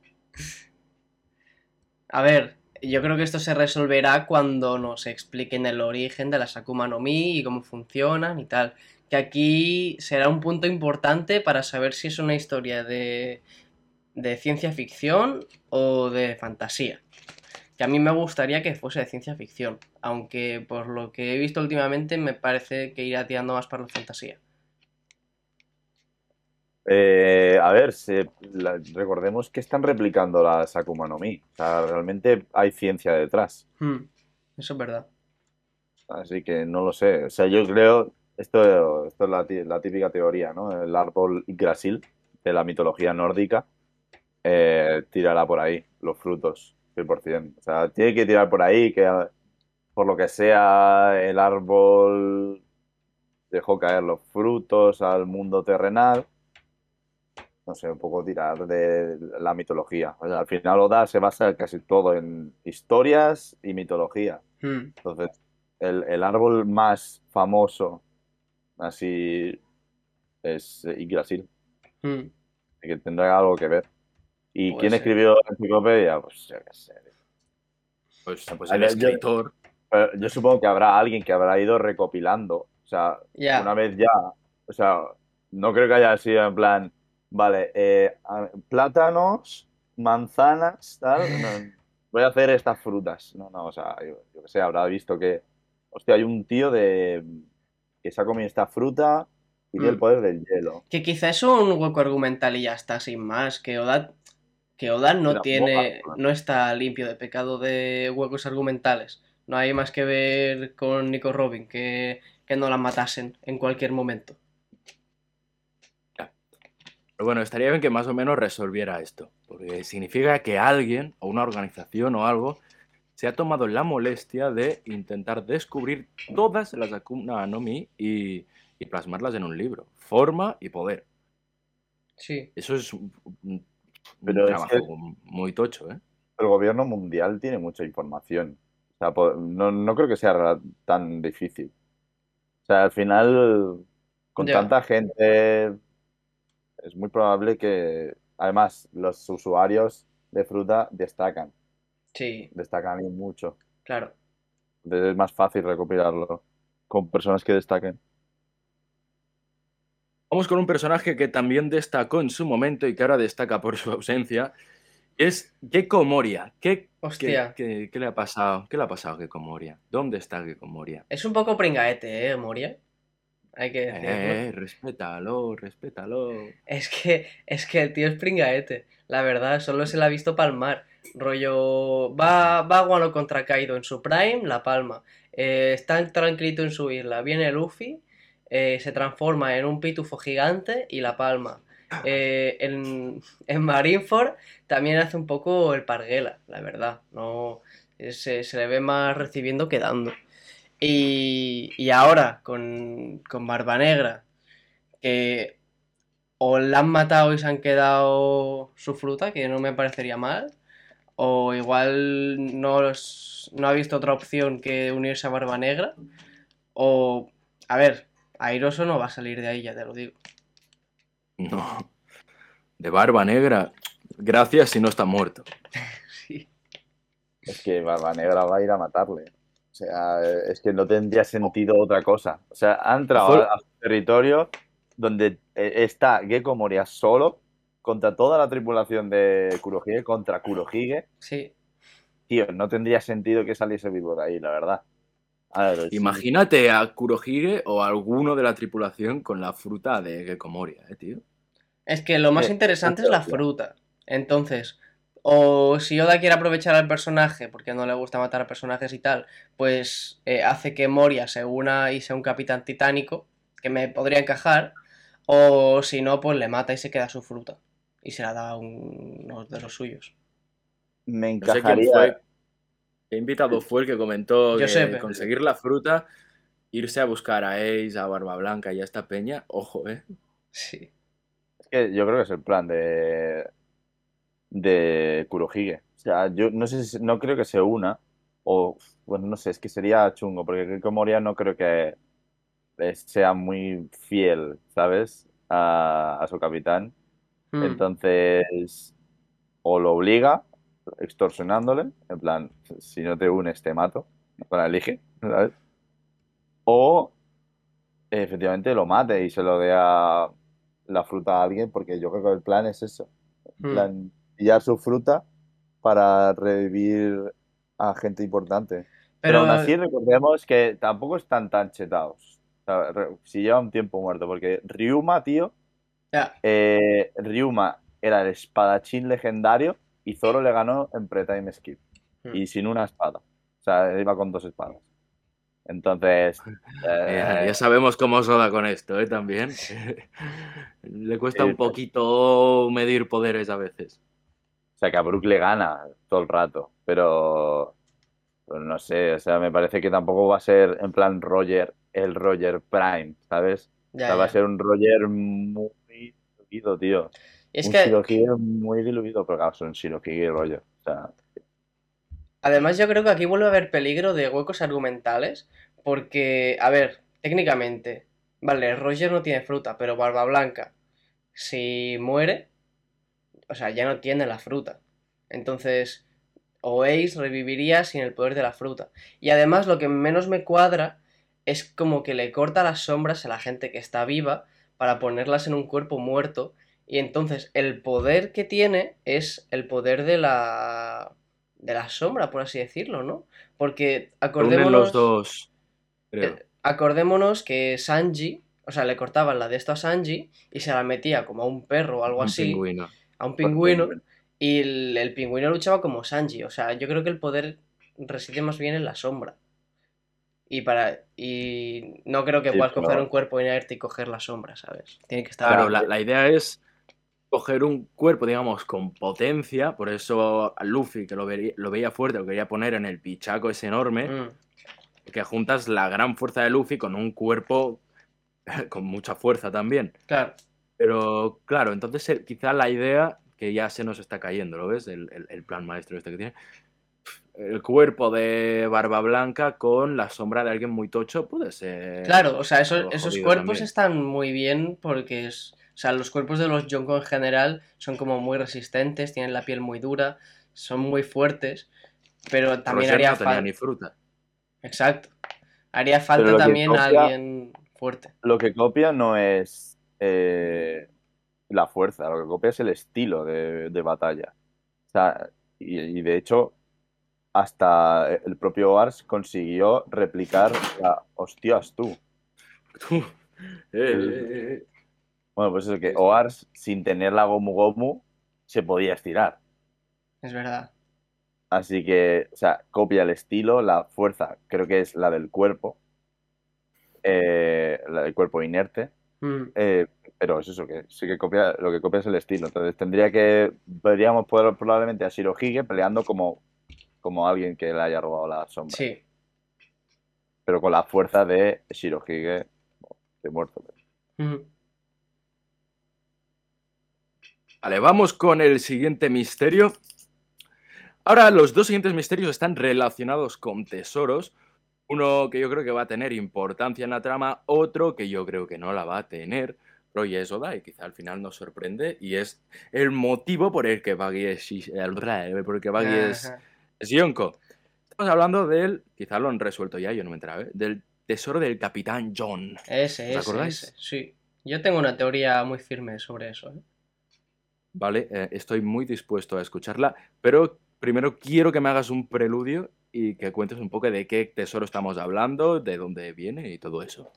A ver, yo creo que esto se resolverá cuando nos expliquen el origen de las Akuma no Mi y cómo funcionan y tal. Que aquí será un punto importante para saber si es una historia de, de ciencia ficción o de fantasía. Que a mí me gustaría que fuese de ciencia ficción, aunque por lo que he visto últimamente me parece que irá tirando más para la fantasía. Eh, a ver, se- la- recordemos que están replicando las Akuma no Mi. O sea, realmente hay ciencia detrás. Hmm, eso es verdad. Así que no lo sé. O sea, yo creo, esto, esto es la típica teoría, ¿no? El árbol Yggdrasil de la mitología nórdica eh, tirará por ahí los frutos, 100%. O sea, tiene que tirar por ahí, que por lo que sea el árbol dejó caer los frutos al mundo terrenal. No sé, un poco tirar de la mitología. O sea, al final Oda se basa casi todo en historias y mitología. Hmm, Entonces, el, el árbol más famoso, así, es Yggdrasil, hmm. que tendrá algo que ver. ¿Y Puede quién ser. escribió la enciclopedia? Pues yo qué sé. Pues, pues el yo- escritor. Yo supongo que habrá alguien que habrá ido recopilando. O sea, una vez ya. O sea, no creo que haya sido en plan, vale, eh, plátanos, manzanas, tal. no, *laughs* voy a hacer estas frutas. No, no, o sea, yo, yo qué sé, habrá visto que, hostia, hay un tío de que se ha comido esta fruta y tiene el Mm. poder del hielo. Que quizá es un hueco argumental y ya está, sin más. Que Oda, que Oda no tiene. no está limpio de pecado de huecos argumentales. No hay más que ver con Nico Robin que, que no la matasen en cualquier momento. Pero bueno, estaría bien que más o menos resolviera esto, porque significa que alguien o una organización o algo se ha tomado la molestia de intentar descubrir todas las Akuma no Mi y, y plasmarlas en un libro. Forma y poder. Sí. Eso es un Pero es trabajo que- muy tocho, ¿eh? El gobierno mundial tiene mucha información. O sea, po- no, no creo que sea tan difícil. O sea, al final, con tanta gente, es muy probable que, además, los usuarios de fruta destacan, Sí, destacan mucho. claro. Entonces es más fácil recopilarlo con personas que destaquen. Vamos con un personaje que también destacó en su momento y que ahora destaca por su *laughs* ausencia. Es Gecko Moria. ¿Qué, qué, Hostia. qué- qué le ha pasado? ¿Qué le ha pasado a Gecko Moria? ¿Dónde está Gecko Moria? Es un poco pringaete, ¿eh, Moria? Hay que decirlo. Eh, respétalo, respétalo. Es que, es que el tío es pringaete, la verdad, solo se la ha visto palmar. Rollo, va, va Guano contra Kaido en su prime, la palma. Eh, está tranquilito en su isla, viene Luffy, eh, se transforma en un pitufo gigante y la palma. Eh, en, en Marineford también hace un poco el parguela, la verdad. No, se, se le ve más recibiendo que dando. Y, y ahora con, con Barba Negra, que o la han matado y se han quedado su fruta, que no me parecería mal, o igual no, los- no ha visto otra opción que unirse a Barba Negra, o, a ver, Airoso no va a salir de ahí, ya te lo digo. No. De barba negra. Gracias si no está muerto. *laughs* Sí. Es que Barba Negra va a ir a matarle. O sea, es que no tendría sentido otra cosa. O sea, ha entrado a su territorio donde eh, está Gecko Moria solo contra toda la tripulación de Kurohige, contra Kurohige. Sí, Tío, no tendría sentido que saliese vivo de ahí, la verdad. Sí, Imagínate a Kurohige o a alguno de la tripulación con la fruta de Gecko Moria, eh, tío. es que lo más Eh, interesante es la fruta. Entonces, o si Oda quiere aprovechar al personaje, porque no le gusta matar a personajes y tal, pues eh, hace que Moria se una y sea un capitán titánico, que me podría encajar, o si no, pues le mata y se queda su fruta. Y se la da a uno de los suyos. Me No sé quién encajaría. ¿Qué invitado fue el que comentó que conseguir la fruta, irse a buscar a Ace, a Barba Blanca y a esta peña? Ojo, eh. Sí. Es que yo creo que es el plan de, de Kurohige. O sea, yo no sé si, no creo que se una, o bueno, no sé, es que sería chungo, porque Gecko Moria no creo que eh, sea muy fiel, ¿sabes? A, a su capitán. Hmm. Entonces, o lo obliga, extorsionándole, en plan, si no te unes te mato, para elige, ¿sabes? O efectivamente lo mate y se lo dé a la fruta a alguien, porque yo creo que el plan es eso, Hmm. plan, pillar su fruta para revivir a gente importante. Pero Pero aún así recordemos que tampoco están tan chetados. O sea, re- si lleva un tiempo muerto, porque Ryuma, tío, ya, eh, Ryuma era el espadachín legendario y Zoro le ganó en pre-time skip. Hmm. Y sin una espada. O sea, iba con dos espadas. Entonces, Ya, eh, ya sabemos cómo Soda con esto, ¿eh? También. *laughs* Le cuesta un poquito medir poderes a veces. o sea, que a Brook le gana todo el rato. Pero, pero no sé, o sea, me parece que tampoco va a ser en plan Roger, el Roger Prime, ¿sabes? O ya, sea, va a ser un Roger muy tío. Y es un que Shirohige muy diluido, pero claro, son Shirohige y Roger. O sea, Además, yo creo que aquí vuelve a haber peligro de huecos argumentales, porque, a ver, técnicamente, vale, Roger no tiene fruta, pero Barba Blanca, si muere, o sea, ya no tiene la fruta. Entonces, o Ace reviviría sin el poder de la fruta. Y además, lo que menos me cuadra es como que le corta las sombras a la gente que está viva para ponerlas en un cuerpo muerto. Y entonces, el poder que tiene es el poder de la de la sombra, por así decirlo, ¿no? Porque acordémonos, los dos, creo. eh, acordémonos que Sanji, o sea, le cortaban la de esto a Sanji y se la metía como a un perro o algo Un así, pingüino. a un pingüino, y el, el pingüino luchaba como Sanji. O sea, yo creo que el poder reside más bien en la sombra. Y para y no creo que Sí, puedas coger un cuerpo inerte y coger la sombra, ¿sabes? Tiene que estar Claro, la, la idea es coger un cuerpo, digamos, con potencia, por eso a Luffy, que lo, veía fuerte, lo quería poner en el pichaco ese enorme, Mm, que juntas la gran fuerza de Luffy con un cuerpo *laughs* con mucha fuerza también. claro. Pero claro, entonces eh, quizá la idea que ya se nos está cayendo, ¿lo ves? El, el- el plan maestro este que tiene. El cuerpo de Barba Blanca con la sombra de alguien muy tocho puede ser. Claro, o sea, esos, cuerpos también. están muy bien porque es. O sea, los cuerpos de los Yonko en general son como muy resistentes, tienen la piel muy dura, son muy fuertes, pero también Roger haría no falta. ni fruta. Exacto. Haría falta también copia- alguien fuerte. Lo que copia no es eh, la fuerza, lo que copia es el estilo de, de batalla. O sea, y, y de hecho, hasta el propio Ars consiguió replicar la. Hostias, tú. *laughs* Eh, eh, eh. Bueno, pues eso que Oars, sin tener la Gomu Gomu, se podía estirar. Es verdad. Así que, o sea, copia el estilo, la fuerza, creo que es la del cuerpo, eh, la del cuerpo inerte, Mm, eh, pero es eso, que sí que copia, lo que copia es el estilo. Entonces tendría que, veríamos poder- probablemente a Shirohige peleando como, como alguien que le haya robado la sombra, sí. pero con la fuerza de Shirohige de muerto. Mm. Vale, vamos con el siguiente misterio. Ahora, los dos siguientes misterios están relacionados con tesoros. Uno que yo creo que va a tener importancia en la trama, otro que yo creo que no la va a tener. Pero y eso da, y quizá al final nos sorprende. Y es el motivo por el que Baggy es, el- por el que Baggy es, es Yonko. Estamos hablando del, quizá lo han resuelto ya, yo no me enteraba, ¿eh? del tesoro del Capitán John. Ese, ¿Os ese, acordáis? ese, sí. Yo tengo una teoría muy firme sobre eso. ¿eh? Vale, eh, estoy muy dispuesto a escucharla, pero primero quiero que me hagas un preludio y que cuentes un poco de qué tesoro estamos hablando, de dónde viene y todo eso.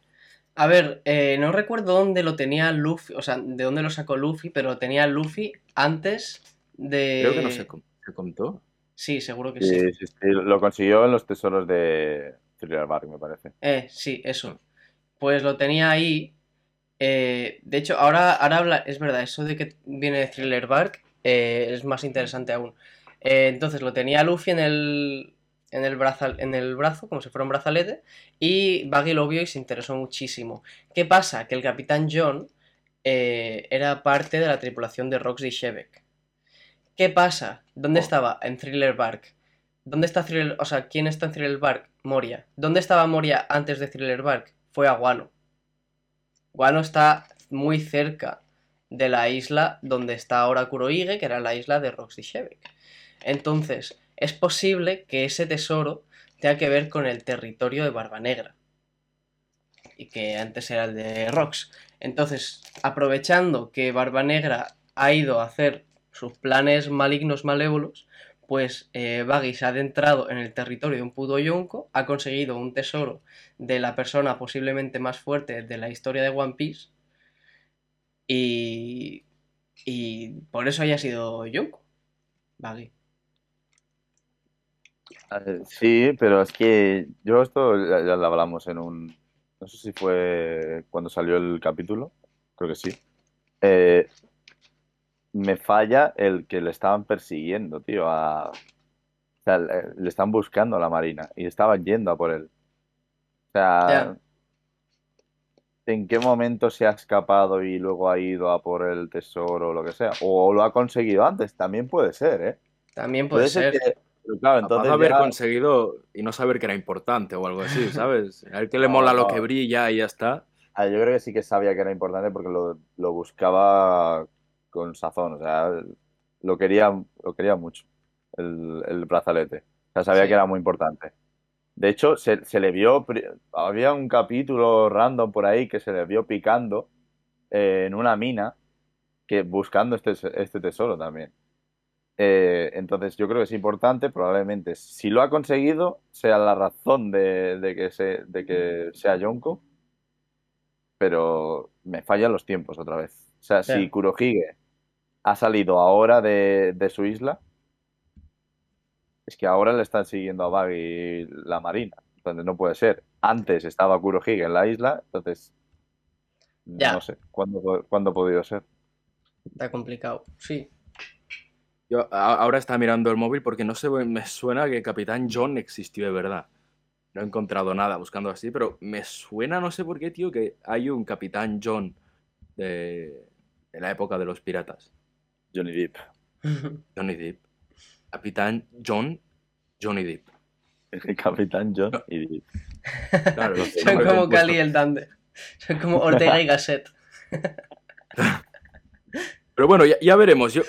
A ver, eh, no recuerdo dónde lo tenía Luffy, o sea, de dónde lo sacó Luffy, pero lo tenía Luffy antes de... Creo que no se, con- se contó. Sí, seguro que sí. Sí, sí, sí, lo consiguió en los tesoros de Thriller Bark, me parece. Eh, sí, eso. Pues lo tenía ahí. Eh, de hecho, ahora, ahora habla, es verdad, eso de que viene de Thriller Bark eh, es más interesante aún. Eh, entonces lo tenía Luffy en el, en el, braza- en el brazo, como si fuera un brazalete, y Buggy lo vio y se interesó muchísimo. ¿Qué pasa? Que el Capitán John era parte de la tripulación de Roxy Shevek. ¿Qué pasa? ¿Dónde Oh. estaba? En Thriller Bark. ¿Dónde está Thriller? O sea, ¿quién está en Thriller Bark? Moria. ¿Dónde estaba Moria antes de Thriller Bark? Fue a Guano. Está muy cerca de la isla donde está ahora Kurohige, que era la isla de Roxy Shevek. Entonces, es posible que ese tesoro tenga que ver con el territorio de Barba Negra. Y que antes era el de Rox. Entonces, aprovechando que Barba Negra ha ido a hacer sus planes malignos malévolos, pues eh, Baggy se ha adentrado en el territorio de un puto yonko, ha conseguido un tesoro de la persona posiblemente más fuerte de la historia de One Piece y, y por eso haya sido yonko. Baggy. Sí, pero es que yo esto ya, ya lo hablamos en un... No sé si fue cuando salió el capítulo, creo que sí. Eh, me falla el que le estaban persiguiendo, tío. A... O sea, le, le están buscando a la Marina y estaban yendo a por él. O sea. ¿en qué momento se ha escapado y luego ha ido a por el tesoro o lo que sea? O lo ha conseguido antes, también puede ser, ¿eh? También puede, ser. que... pero claro, entonces haber ya- conseguido y no saber que era importante o algo así, *laughs* ¿sabes? A él que le mola lo que brilla y ya está. Ah, yo creo que sí que sabía que era importante porque lo, lo buscaba con sazón, o sea, lo quería, lo quería mucho, el, el brazalete. O sea, sabía Sí. que era muy importante. De hecho, se, se le vio, había un capítulo random por ahí que se le vio picando eh, en una mina, que buscando este, este tesoro también. Eh, entonces, yo creo que es importante, probablemente, si lo ha conseguido, sea la razón de, de que, se, de que sea Yonko, pero me fallan los tiempos otra vez. O sea, si. Kurohige ha salido ahora de, de su isla, es que ahora le están siguiendo a Baggy la marina. Entonces no puede ser. antes estaba Kurohige en la isla, entonces Ya. no sé cuándo, cuándo ha podido ser. Está complicado. Sí. Yo ahora estaba mirando el móvil porque no sé, me suena que Capitán John existió de verdad. No he encontrado nada buscando así, pero me suena, no sé por qué, tío, que hay un Capitán John de, de la época de los piratas. Johnny Depp. *laughs* Johnny Depp. Capitán John Johnny Depp. *laughs* El Capitán John y Depp. Claro, Son como. Cali y el Dande. Son como Ortega y Gasset. *laughs* Pero bueno, ya, ya veremos. Yo,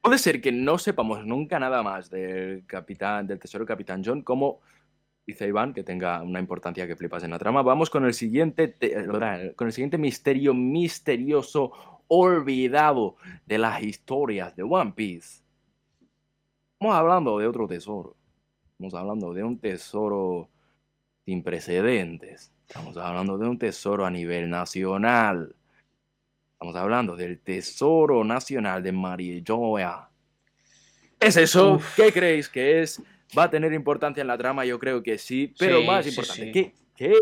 puede ser que no sepamos nunca nada más del capitán, del tesoro Capitán John, como dice Iván, que tenga una importancia que flipas en la trama. Vamos con el siguiente, te- con el siguiente misterio misterioso olvidado de las historias de One Piece. Estamos hablando de otro tesoro. Estamos hablando de un tesoro sin precedentes. Estamos hablando de un tesoro a nivel nacional. Estamos hablando del Tesoro Nacional de Marijoa. ¿Es eso? Uf. ¿Qué creéis que es? ¿Va a tener importancia en la trama? Yo creo que sí, pero Sí, más sí, importante, sí. ¿qué, qué,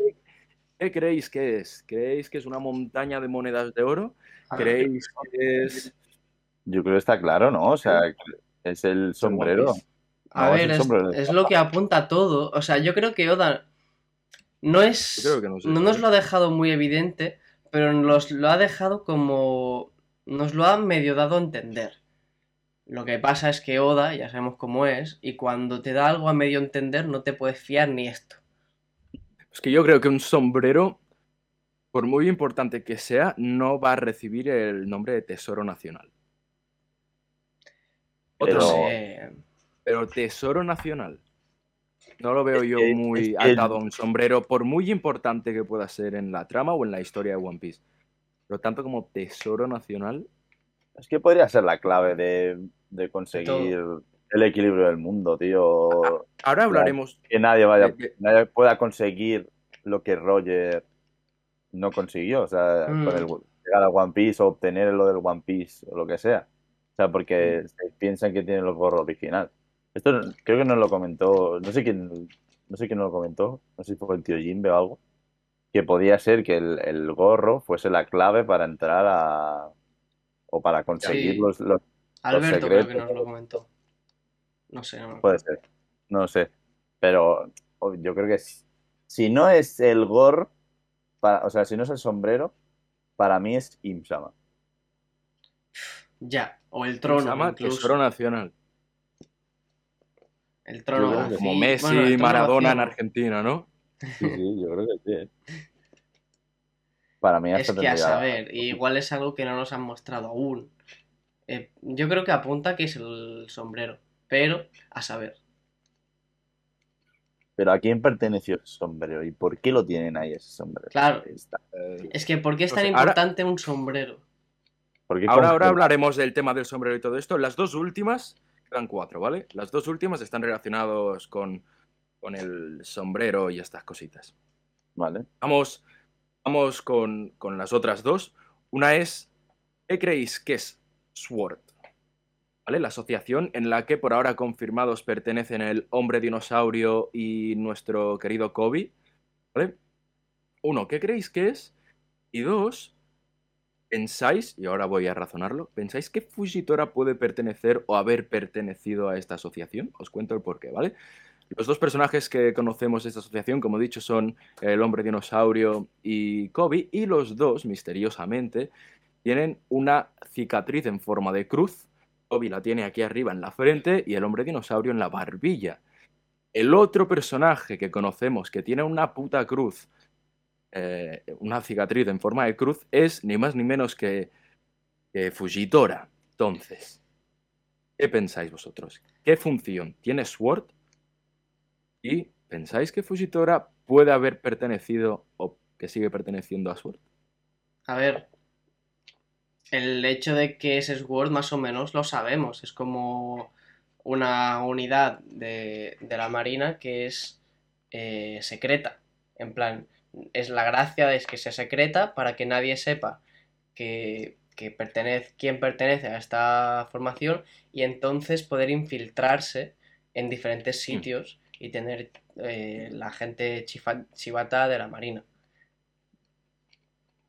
qué creéis que es? ¿Creéis que es una montaña de monedas de oro? ¿Creéis que es Yo creo que está claro, ¿no? O sea, es el sombrero. A No, ver, es, sombrero. es lo que apunta todo. O sea, yo creo que Oda no es. Yo creo que no sé, no ¿sabes? nos lo ha dejado muy evidente, pero nos lo ha dejado como. Nos lo ha medio dado a entender. Lo que pasa es que Oda, ya sabemos cómo es, y cuando te da algo a medio entender, no te puedes fiar ni esto. Es que yo creo que un sombrero, por muy importante que sea, no va a recibir el nombre de Tesoro Nacional. Otro Pero- pero Tesoro Nacional. No lo veo yo muy es atado a un sombrero, por muy importante que pueda ser en la trama o en la historia de One Piece. Pero tanto como Tesoro Nacional, Es que podría ser la clave de, de conseguir el equilibrio del mundo, tío. ahora hablaremos. Que nadie vaya, de- de- nadie pueda conseguir lo que Roger no consiguió. O sea, Mm. con el, llegar a One Piece o obtener lo del One Piece o lo que sea. O sea, porque se piensan que tienen el gorro original. Esto no- creo que nos lo comentó, no sé quién, no sé quién nos lo comentó, no sé si fue el tío Jimbe o algo, que podía ser que el, el gorro fuese la clave para entrar a o para conseguir Sí. los, los- Alberto creo que nos lo comentó. No sé, no Puede ser, no sé. Pero o- yo creo que si, si no es el gorro, para- o sea, si no es el sombrero, para mí es Imsama. Ya, o el trono. llama incluso. Tesoro Nacional. El trono. Yo. Como Messi, Bueno, trono Maradona en. Argentina, ¿no? Sí, sí, yo creo que sí. ¿eh? *laughs* Para mí Es que a saber, igual es algo que no nos han mostrado aún. Eh, yo creo que apunta que es el sombrero, pero a saber. Pero ¿a quién perteneció ese sombrero? ¿Y por qué lo tienen ahí ese sombrero? Claro. Está- Eh, Es que ¿por qué es tan importante un sombrero? ¿por qué Ahora, ahora hablaremos del tema del sombrero y todo esto. Las dos últimas, quedan cuatro, ¿vale? Las dos últimas están relacionados con, con el sombrero y estas cositas. Vale. Vamos, vamos con, con las otras dos. Una es, ¿qué creéis que es SWORD? La asociación en la que por ahora confirmados pertenecen el hombre dinosaurio y nuestro querido Kobe. ¿Vale? Uno, ¿qué creéis que es? Y dos, ¿pensáis, y ahora voy a razonarlo, ¿pensáis que Fujitora puede pertenecer o haber pertenecido a esta asociación? Os cuento el porqué, ¿vale? Los dos personajes que conocemos de esta asociación, como he dicho, son el hombre dinosaurio y Kobe, y los dos, misteriosamente, tienen una cicatriz en forma de cruz. Kobe la tiene aquí arriba en la frente y el hombre dinosaurio en la barbilla. El otro personaje que conocemos que tiene una puta cruz, eh, una cicatriz en forma de cruz, es ni más ni menos que, que Fujitora. Entonces, ¿qué pensáis vosotros? ¿Qué función tiene Sword? ¿Y pensáis que Fujitora puede haber pertenecido o que sigue perteneciendo a Sword? A ver, el hecho de que es Sword más o menos lo sabemos. Es como una unidad de, de la Marina que es eh, secreta. En plan, es la gracia es que sea secreta para que nadie sepa que, que pertenece, quién pertenece a esta formación y entonces poder infiltrarse en diferentes sitios y tener eh, la gente chivata de la marina.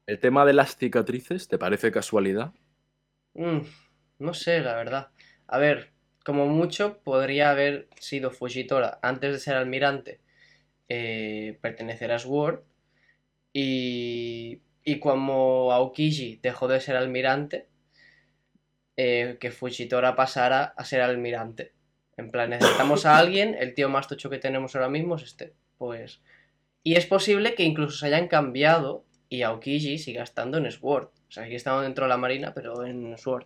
El tema de las cicatrices, ¿te parece casualidad? Mm, no sé, la verdad. A ver, como mucho podría haber sido Fujitora antes de ser almirante, eh, pertenecer a Sword. Y, y como Aokiji dejó de ser almirante, eh, que Fujitora pasara a ser almirante. En plan, necesitamos a alguien, el tío más tocho que tenemos ahora mismo es este. Pues. Y es posible que incluso se hayan cambiado y Aokiji siga estando en Sword. O sea, aquí estamos dentro de la marina, pero en Sword.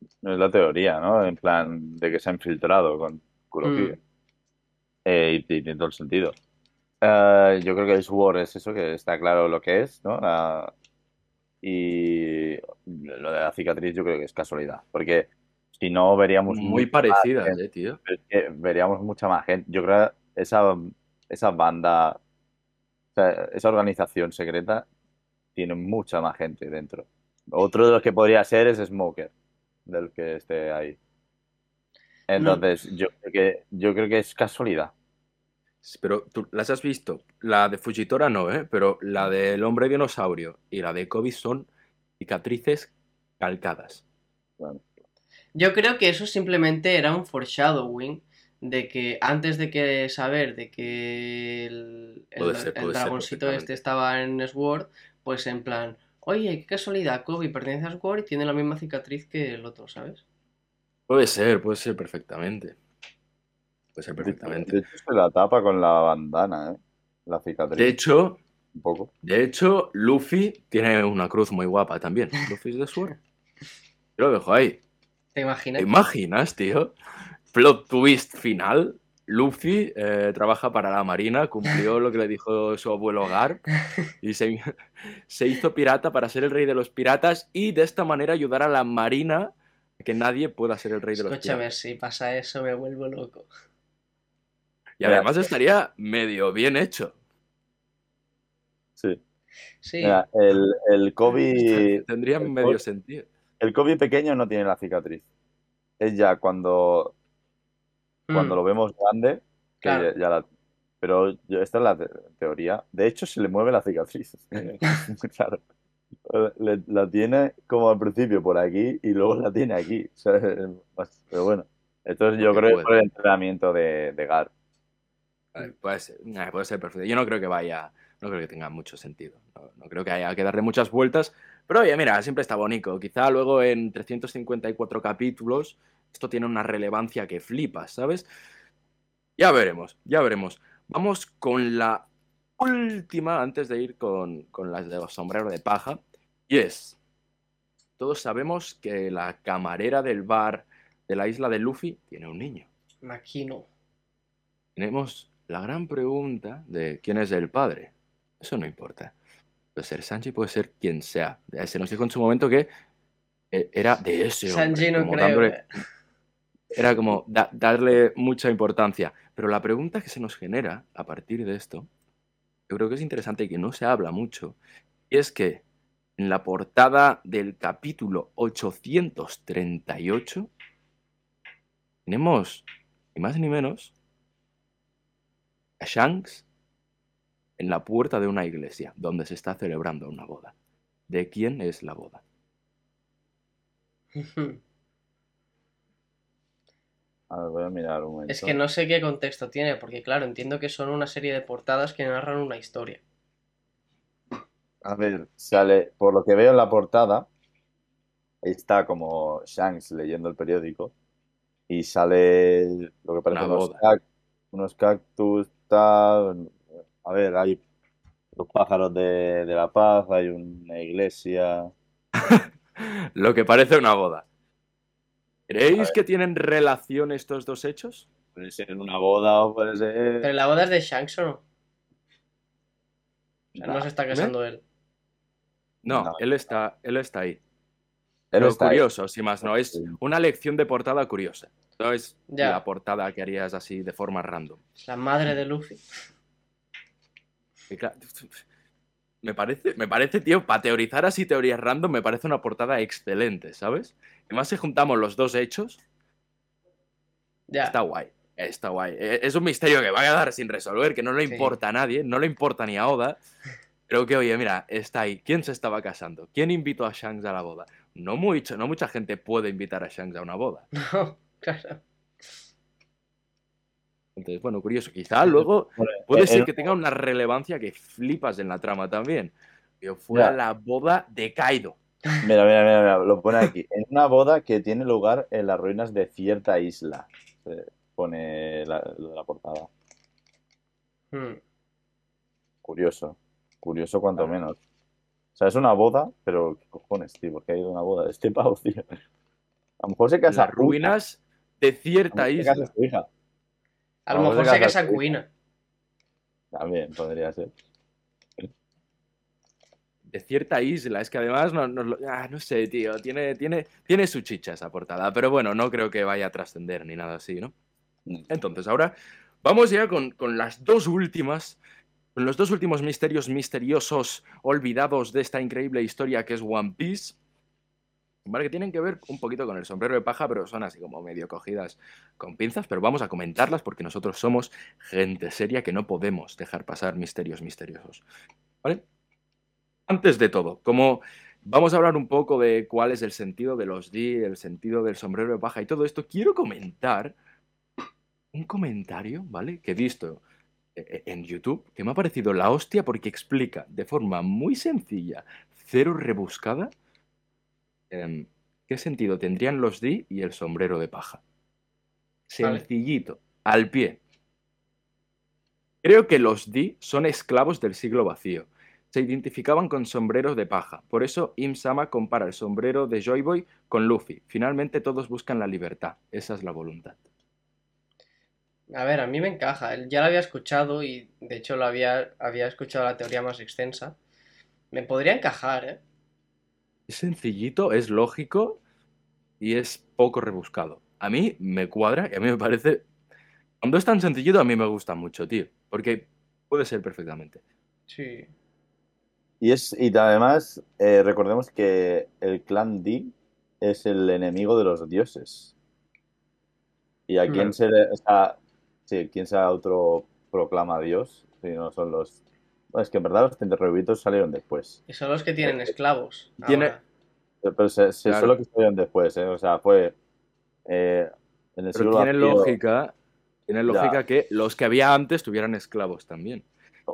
Es la teoría, ¿no? En plan de que se ha infiltrado con Kuroki. Mm. Eh, y, tiene todo el sentido. Eh, yo creo que el Sword es eso, que está claro lo que es, ¿no? La- Y lo de la cicatriz yo creo que es casualidad. Porque si no, veríamos Muy gente. eh, tío. Que veríamos mucha más gente. Yo creo que esa, esa banda, o sea, esa organización secreta tiene mucha más gente dentro. Otro de los que podría ser es Smoker, del que esté ahí. Entonces, yo creo que, yo creo que es casualidad. Pero tú las has visto. La de Fujitora no, ¿eh? Pero la del hombre dinosaurio y la de Kobe son cicatrices calcadas. Yo creo que eso simplemente era un foreshadowing de que antes de que saber de que el, el- Puede ser, el puede ser dragoncito este estaba en Sword, pues en plan, oye, qué casualidad, Kobe pertenece a Sword y tiene la misma cicatriz que el otro, ¿sabes? Puede ser, puede ser perfectamente. Puede ser De perfectamente. hecho, se la tapa con la bandana, ¿eh? La cicatriz, De hecho, un poco. de hecho, Luffy tiene una cruz muy guapa también. Luffy es de Sword. *laughs* Yo lo dejo ahí. ¿Te imaginas? ¿Te imaginas, tío? Plot twist final. Luffy eh, trabaja para la Marina, cumplió lo que le dijo su abuelo Garp y se, *laughs* se hizo pirata para ser el rey de los piratas y de esta manera ayudar a la Marina a que nadie pueda ser el rey de los Escúchame, piratas. si pasa eso me vuelvo loco. Y además estaría medio bien hecho. Sí. Sí, Mira, el, el Kobe, *laughs* Tendría el medio Kobe- sentido. el Kobe pequeño no tiene la cicatriz. Es ya cuando, cuando Mm, lo vemos grande, que Claro. ya, ya la... Pero yo- esta es la te- teoría. De hecho, se le mueve la cicatriz. *laughs* Claro. Le- la tiene como al principio por aquí y luego la tiene aquí. *laughs* O sea, Pero bueno, esto es- yo creo que es por el entrenamiento de, de Gar. Puede ser, puede ser perfecto. Yo no creo que vaya, no creo que tenga mucho sentido. No, no creo que haya que darle muchas vueltas. Pero oye, mira, siempre está bonito. Quizá luego en 354 capítulos esto tiene una relevancia que flipas, ¿sabes? Ya veremos, ya veremos. Vamos con la última antes de ir con, con las de los sombreros de paja. Y es, todos sabemos que la camarera del bar de la isla de Luffy tiene un niño Makino. tenemos la gran pregunta de quién es el padre. Eso no importa. Puede ser Sanji, puede ser quien sea. Se nos dijo en su momento que eh, era de ese hombre. Sanji no creo. dándole-. Era como da- darle mucha importancia. Pero la pregunta que se nos genera a partir de esto, yo creo que es interesante y que no se habla mucho, y es que en la portada del capítulo 838 tenemos, ni más ni menos, a Shanks en la puerta de una iglesia donde se está celebrando una boda. ¿De quién es la boda? A ver, voy a mirar un momento. Es que no sé qué contexto tiene, porque claro, entiendo que son una serie de portadas que narran una historia. A ver, sale, por lo que veo en la portada, está como Shanks leyendo el periódico y sale lo que parece Una unos, unos cactus, tal. A ver, hay los pájaros de, de la paz, hay una iglesia. *laughs* Lo que parece una boda. ¿Creéis que tienen relación estos dos hechos? Puede ser una boda o puede ser. Pero la boda es de Shanks o no? O sea, no se está casando él. No, No. él está, él está ahí. él Pero está ahí. curioso, si más no, es una lección de portada curiosa. No es Ya. la portada que harías así de forma random. La madre de Luffy. Y claro, *laughs* me parece, me parece, tío, para teorizar así teorías random, me parece una portada excelente, ¿sabes? Además, si juntamos los dos hechos, Ya. está guay. Está guay. E- Es un misterio que va a quedar sin resolver, que no le Sí. importa a nadie, no le importa ni a Oda. Pero que, oye, mira, está ahí. ¿Quién se estaba casando? ¿Quién invitó a Shanks a la boda? No, mucho, no mucha gente puede invitar a Shanks a una boda. *laughs* No, claro. Entonces, bueno, curioso. Quizá luego puede eh, ser que tenga una relevancia que flipas en la trama también. Que fuera Ya. la boda de Kaido. Mira, mira, mira, mira, lo pone aquí. En una boda que tiene lugar en las ruinas de cierta isla. Se pone la, la portada. Hmm. Curioso. Curioso cuanto menos. O sea, es una boda, pero ¿qué cojones, tío? ¿Por qué ha ido a una boda? Este pavo, tío. A lo mejor se casa las ruinas de A cierta se casa isla. su hija. A lo mejor se casa casa su hija. Cuina. También podría ser. De cierta isla. Es que además, no, no ah, no sé, tío. Tiene, tiene, tiene su chicha esa portada. Pero bueno, no creo que vaya a trascender ni nada así, ¿no? Entonces, ahora vamos ya con, con las dos últimas, con los dos últimos misterios misteriosos olvidados de esta increíble historia que es One Piece. ¿Vale? Que tienen que ver un poquito con el sombrero de paja, pero son así como medio cogidas con pinzas, pero vamos a comentarlas porque nosotros somos gente seria que no podemos dejar pasar misterios misteriosos. ¿Vale? Antes de todo, como vamos a hablar un poco de cuál es el sentido de los D, el sentido del sombrero de paja y todo esto, quiero comentar un comentario, ¿vale? Que he visto eh, en YouTube, que me ha parecido la hostia porque explica de forma muy sencilla, cero rebuscada, em, qué sentido tendrían los D y el sombrero de paja. Vale. Sencillito, al pie. Creo que los D son esclavos del siglo vacío. Se identificaban con sombreros de paja. Por eso Im Sama compara el sombrero de Joy Boy con Luffy. Finalmente todos buscan la libertad. Esa es la voluntad. A ver, a mí me encaja. Ya lo había escuchado y de hecho lo había, había escuchado la teoría más extensa. Me podría encajar, ¿eh? Es sencillito, es lógico y es poco rebuscado. A mí me cuadra y a mí me parece... Cuando es tan sencillito a mí me gusta mucho, tío. Porque puede ser perfectamente. Sí. Y, es, y además, eh, recordemos que el clan D es el enemigo de los dioses. ¿Y a quién Mm. se le, o sea, sí, quién se autoproclama Dios? Si no son los. Bueno, es que en verdad los tenderrobitos salieron después. Y son los que tienen esclavos. Tiene- ahora. Pero se, se Claro. solo que salieron después, ¿eh? O sea, fue. eh, en el Pero siglo tiene lógica, tiene Ya. lógica que los que había antes tuvieran esclavos también.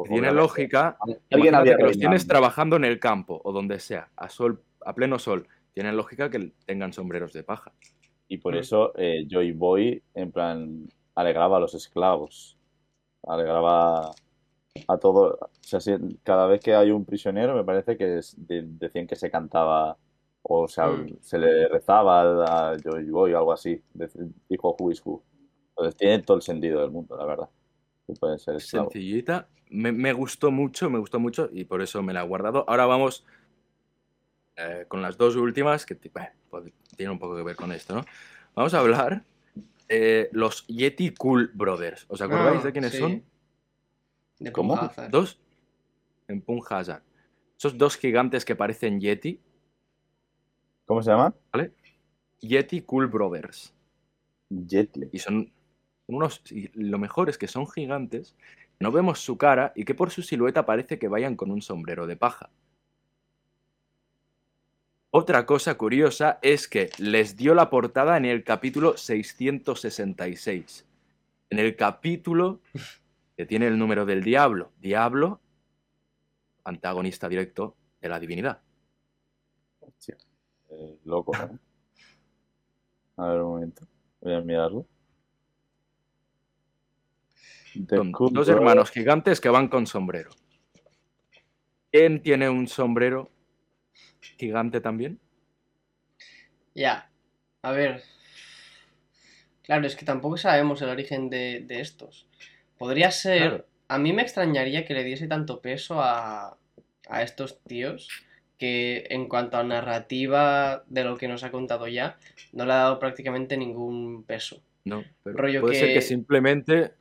Tiene lógica Alguien Imagínate había que los tienes trabajando en el campo o donde sea, a sol, a pleno sol. Tienen lógica que tengan sombreros de paja. Y por Mm. eso eh, Joy Boy, en plan, alegraba a los esclavos. Alegraba a todo. O sea, si- cada vez que hay un prisionero, me parece que es- de- decían que se cantaba o sea, Mm. se le rezaba a Joy Boy o algo así. de- Dijo Who is Who. Entonces tiene todo el sentido del mundo, la verdad. Que pueden ser esclavos. Sencillita. Me, me gustó mucho, me gustó mucho y por eso me la he guardado. Ahora vamos eh, con las dos últimas que bueno, pues, tienen un poco que ver con esto, ¿no? Vamos a hablar de los Yeti Cool Brothers. ¿Os acordáis Ah, de quiénes sí. son? De ¿Cómo? Punjazar. Dos. En Punjazar. Esos dos gigantes que parecen Yeti. ¿Cómo se llama? ¿Vale? Yeti Cool Brothers. Jetli. Y son unos. Lo mejor es que son gigantes, no vemos su cara y que por su silueta parece que vayan con un sombrero de paja. Otra cosa curiosa es que les dio la portada en el capítulo 666. En el capítulo que tiene el número del diablo. Diablo, antagonista directo de la divinidad. Eh, loco, ¿no? A ver un momento. Voy a mirarlo. Son dos hermanos gigantes que van con sombrero. ¿Quién tiene un sombrero gigante también? Ya. A ver. Claro, es que tampoco sabemos el origen de, de estos. Podría ser. Claro. A mí me extrañaría que le diese tanto peso a, a estos tíos que en cuanto a narrativa de lo que nos ha contado ya, no le ha dado prácticamente ningún peso. No, pero Rollo puede ser que simplemente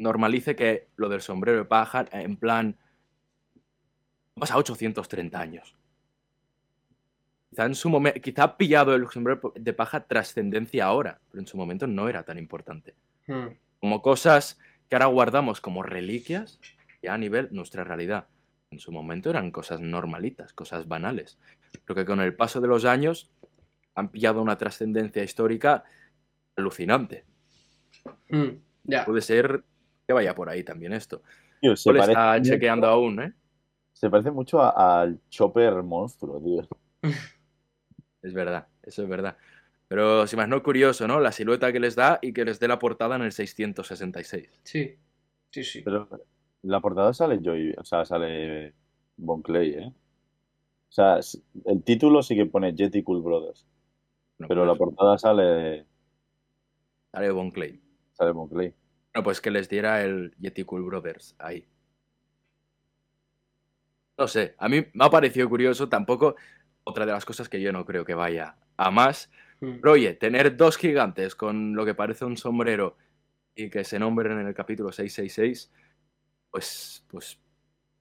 normalice que lo del sombrero de paja, en plan, pasa 830 años. Quizá en su momento, quizá ha pillado el sombrero de paja trascendencia ahora, pero en su momento no era tan importante. Hmm. como cosas que ahora guardamos como reliquias ya a nivel nuestra realidad. En su momento eran cosas normalitas, cosas banales. Pero que con el paso de los años han pillado una trascendencia histórica alucinante. Mm, ya. Puede ser que vaya por ahí también esto. Tío, se parece, está mucho- chequeando aún, ¿eh? se parece mucho al Chopper monstruo, tío. *laughs* Es verdad, eso es verdad. Pero si más no curioso, ¿no? La silueta que les da y que les dé la portada en el 666. Sí, sí, sí. Pero la portada sale Joy, o sea, sale Bon Clay, ¿eh? O sea, el título sí que pone Jetty Cool Brothers, pero pues, la portada sale, sale Von Clay. sale Bon Clay. Bueno, pues que les diera el Yeti Cool Brothers ahí. No sé, a mí me ha parecido curioso, tampoco otra de las cosas que yo no creo que vaya a más. Mm. Pero oye, tener dos gigantes con lo que parece un sombrero y que se nombren en el capítulo 666, pues, pues,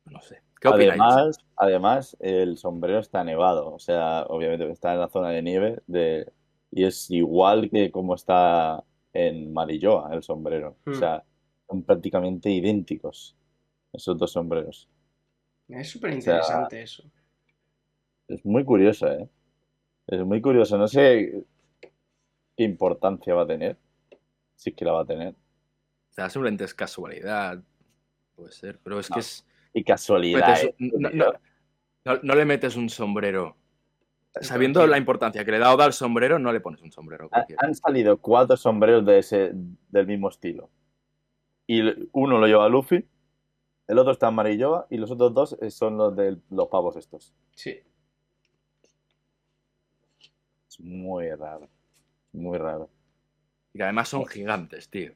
no sé. ¿Qué opináis? Además, además, el sombrero está nevado, o sea, obviamente está en la zona de nieve de, y es igual que como está en Marilloa el sombrero. O Hmm. sea, son prácticamente idénticos esos dos sombreros. Es súper interesante eso. Es muy curioso, ¿eh? Es muy curioso. No sé qué importancia va a tener, si es que la va a tener. O sea, simplemente es casualidad, puede ser, pero es No, que es... Y casualidad, metes ¿eh? un- no, no- no- no le metes un sombrero. Sabiendo la importancia que le da Oda al sombrero, no le pones un sombrero cualquiera. Han salido cuatro sombreros de ese, del mismo estilo. Y uno lo lleva Luffy, el otro está en Marilloa y los otros dos eh, son los de los pavos estos. Sí. Es muy raro. Muy raro. Y que además son gigantes, tío.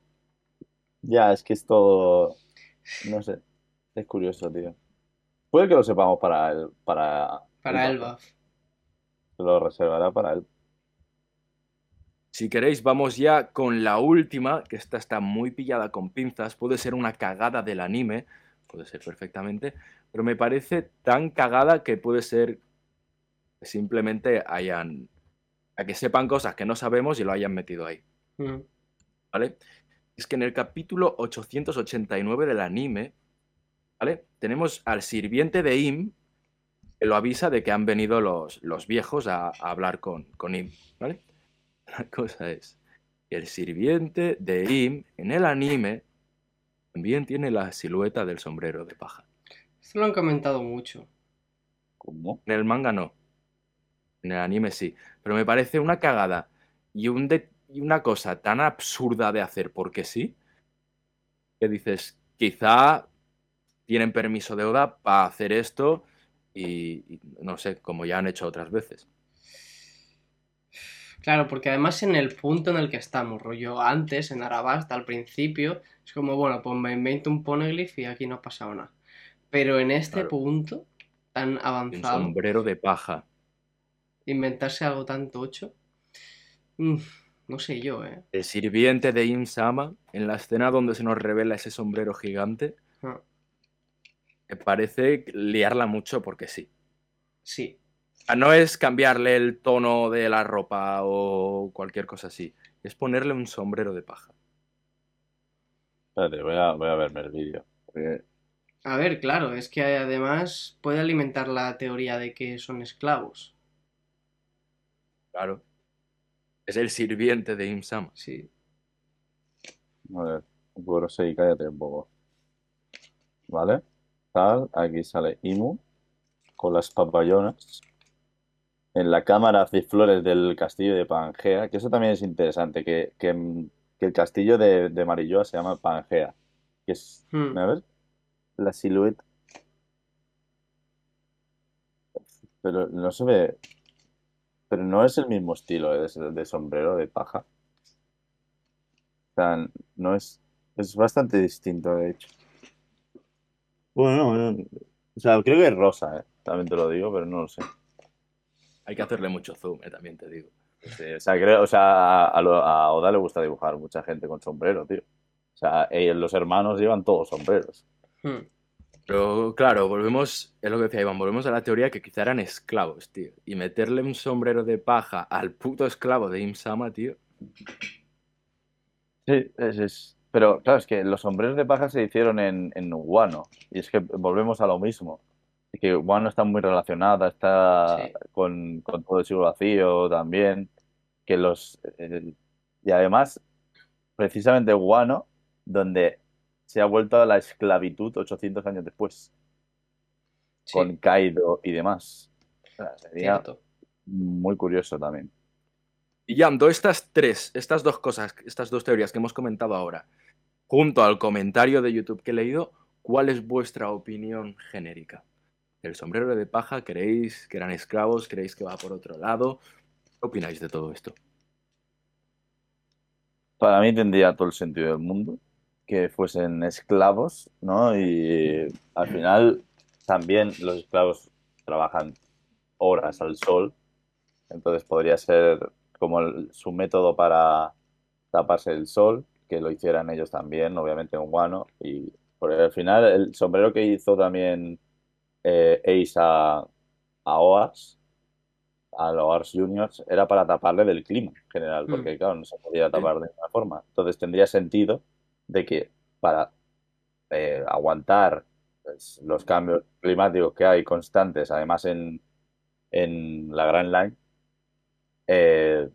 Ya, es que es todo. No sé. Es curioso, tío. Puede que lo sepamos para él. Para, Para el Elba. Se lo reservará para él. Si queréis, vamos ya con la última, que esta está muy pillada con pinzas. Puede ser una cagada del anime, puede ser perfectamente, pero me parece tan cagada que puede ser que simplemente hayan. a que sepan cosas que no sabemos y lo hayan metido ahí. Mm. ¿vale? Es que en el capítulo 889 del anime, ¿vale? Tenemos al sirviente de Im lo avisa de que han venido los, los viejos a, a hablar con, con Im, ¿vale? *laughs* La cosa es que el sirviente de Im en el anime también tiene la silueta del sombrero de paja. Esto lo han comentado mucho. ¿Cómo? En el manga no. En el anime sí. Pero me parece una cagada y, un de- y una cosa tan absurda de hacer porque sí, que dices, quizá tienen permiso de Oda para hacer esto y, y no sé, como ya han hecho otras veces. Claro, porque además en el punto en el que estamos, rollo antes, en Arabasta, al principio, es como, bueno, pues me invento un poneglyph y aquí no ha pasado nada. Pero en este Claro. punto tan Y Un avanzado, sombrero de paja. inventarse algo tan tocho, mm, no sé yo, ¿eh? El sirviente de Im Sama, en la escena donde se nos revela ese sombrero gigante, Ah, me parece liarla mucho porque sí. Sí, no es cambiarle el tono de la ropa o cualquier cosa así. Es ponerle un sombrero de paja. Espérate, voy a, voy a verme el vídeo. porque- A ver, claro, es que además puede alimentar la teoría de que son esclavos. Claro. Es el sirviente de Imsama. Sí. A ver, bueno, sí, cállate un poco. ¿Vale? Tal, aquí sale Imu con las papayonas. En la cámara de flores del castillo de Pangea, que eso también es interesante, que, que, que el castillo de, de Marilloa se llama Pangea. Que es, Hmm. a ver, la silueta. Pero no se ve. Pero no es el mismo estilo de, de sombrero de paja. O sea, no es. Es bastante distinto, de hecho. Bueno, no, no. O sea, creo que es rosa, ¿eh? También te lo digo, pero no lo sé. Hay que hacerle mucho zoom, eh, también te digo. Sí, o sea, creo, o sea, a, lo- a Oda le gusta dibujar mucha gente con sombrero, tío. O sea, ellos, los hermanos llevan todos sombreros. Hmm. Pero claro, volvemos, es lo que decía Iván, volvemos a la teoría que quizá eran esclavos, tío. Y meterle un sombrero de paja al puto esclavo de Imsama, tío. Sí, es, es, Pero claro, es que los sombreros de paja se hicieron en, en Wano. Y es que volvemos a lo mismo. Es que Wano está muy relacionada, está Sí. con, con todo el siglo vacío también. Que los. y además, precisamente Wano, donde se ha vuelto a la esclavitud 800 años después, Sí, con Kaido y demás. O sea, sería cierto. muy curioso también. Y Yando, estas tres, estas dos cosas, estas dos teorías que hemos comentado ahora, junto al comentario de YouTube que he leído, ¿cuál es vuestra opinión genérica? ¿El sombrero de paja? ¿Creéis que eran esclavos? ¿Creéis que va por otro lado? ¿Qué opináis de todo esto? Para mí tendría todo el sentido del mundo que fuesen esclavos, ¿no? Y al final también los esclavos trabajan horas al sol, entonces podría ser como su método para taparse el sol, que lo hicieran ellos también, obviamente en Wano, y por al final el sombrero que hizo también eh, Ace a, a Oars, a los Oars Juniors, era para taparle del clima en general, porque claro, no se podía tapar de ninguna forma. Entonces tendría sentido de que para eh, aguantar pues, los cambios climáticos que hay constantes, además en, en la Grand Line, eh,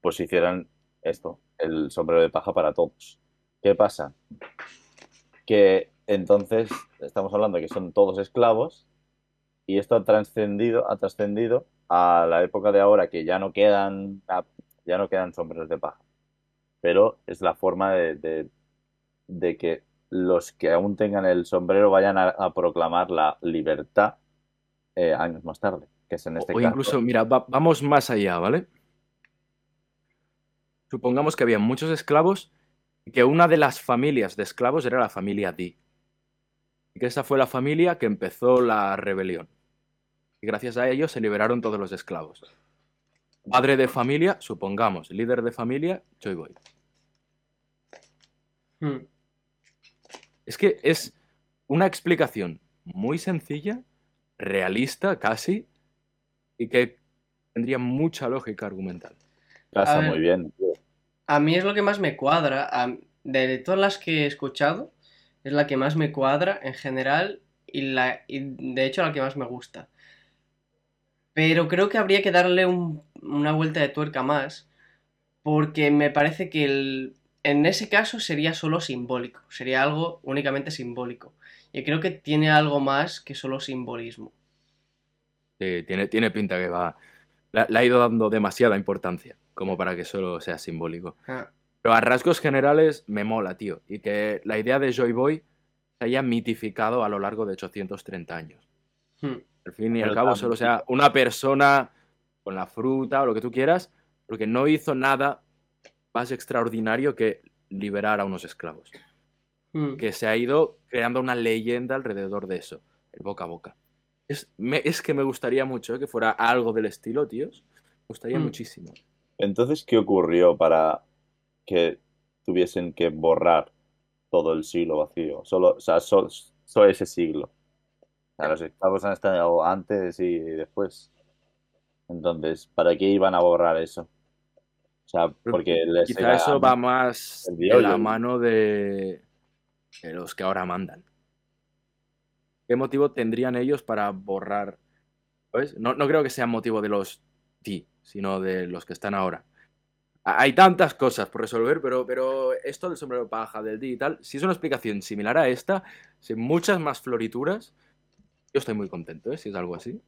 pues hicieran esto, el sombrero de paja para todos. ¿Qué pasa? Que entonces estamos hablando de que son todos esclavos y esto ha trascendido, ha trascendido a la época de ahora que ya no quedan, ya no quedan sombreros de paja. Pero es la forma de, de- de que los que aún tengan el sombrero vayan a, a proclamar la libertad eh, años más tarde, que es en este o caso. incluso, mira, va- vamos más allá, ¿vale? Supongamos que había muchos esclavos y que una de las familias de esclavos era la familia Di. Y que esa fue la familia que empezó la rebelión. Y gracias a ellos se liberaron todos los esclavos. Padre de familia, supongamos, líder de familia, Joy Boy. Hmm. Es que es una explicación muy sencilla, realista casi, y que tendría mucha lógica argumental. Casa muy bien. tío. A mí es lo que más me cuadra. de todas las que he escuchado, es la que más me cuadra en general y, la, de hecho la que más me gusta. Pero creo que habría que darle un- una vuelta de tuerca más, porque me parece que en ese caso sería solo simbólico, sería algo únicamente simbólico. Y creo que tiene algo más que solo simbolismo. Sí, tiene, tiene pinta que va. Le ha ido dando demasiada importancia, como para que solo sea simbólico. Ah, Pero a rasgos generales me mola, tío. Y que la idea de Joy Boy se haya mitificado a lo largo de 830 años. hmm, Al fin y al cabo, también- solo sea una persona con la fruta o lo que tú quieras, porque no hizo nada más extraordinario que liberar a unos esclavos. hmm. Que se ha ido creando una leyenda alrededor de eso, el boca a boca. Es, me- es que me gustaría mucho ¿eh? que fuera algo del estilo, tíos. Me gustaría Mm. muchísimo. Entonces, ¿qué ocurrió para que tuviesen que borrar todo el siglo vacío? Solo, o sea, solo, solo ese siglo. O sea, los esclavos han estado antes y después. Entonces, ¿para qué iban a borrar eso? O sea, porque les Quizá eso va más de la mano de, de los que ahora mandan. ¿Qué motivo tendrían ellos para borrar? ¿Sabes? No, no creo que sea motivo de los ti, sino de los que están ahora. Ha- Hay tantas cosas por resolver, pero, pero esto del sombrero paja, del di y tal, si es una explicación similar a esta, sin muchas más florituras, yo estoy muy contento, ¿eh? Si es algo así.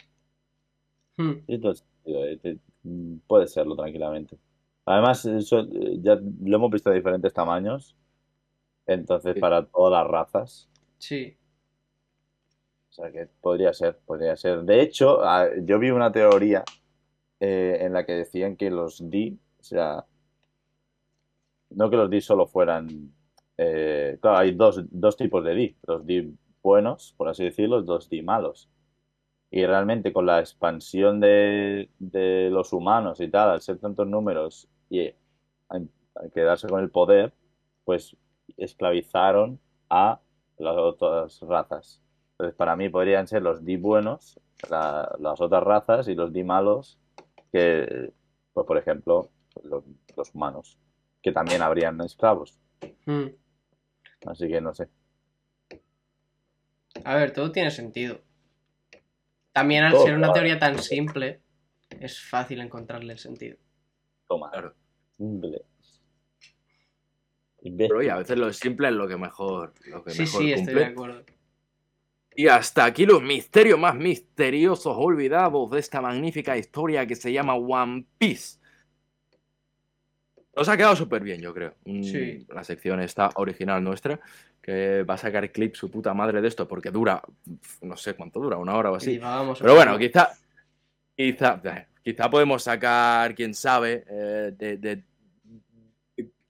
Hmm. Sentido, eh, mm, puede serlo tranquilamente. Además, eso eh, ya lo hemos visto de diferentes tamaños. Entonces, Sí. para todas las razas. Sí. O sea que podría ser, podría ser. De hecho, yo vi una teoría eh, en la que decían que los D, o sea, no que los D solo fueran. eh, claro, hay dos, dos tipos de D. Los D buenos, por así decirlo, los D malos. Y realmente con la expansión de, de los humanos y tal, al ser tantos números y al quedarse con el poder, pues esclavizaron a las otras razas. Entonces, para mí podrían ser los D buenos, la- las otras razas, y los D malos, que, pues por ejemplo, los, los humanos, que también habrían esclavos. Hmm. Así que no sé. A ver, todo tiene sentido. También al Todo, ser una claro. teoría tan simple, es fácil encontrarle el sentido. Toma. Claro. Simple. Pero oye, a veces lo simple es lo que mejor, lo que Sí, mejor sí, estoy de acuerdo. Y hasta aquí los misterios más misteriosos olvidados de esta magnífica historia que se llama One Piece. Nos ha quedado súper bien, yo creo. Mm, Sí. La sección está original nuestra, que va a sacar clip su puta madre de esto, porque dura, no sé cuánto dura, una hora o así. Pero bueno, quizá, quizá, quizá podemos sacar, quién sabe, eh, de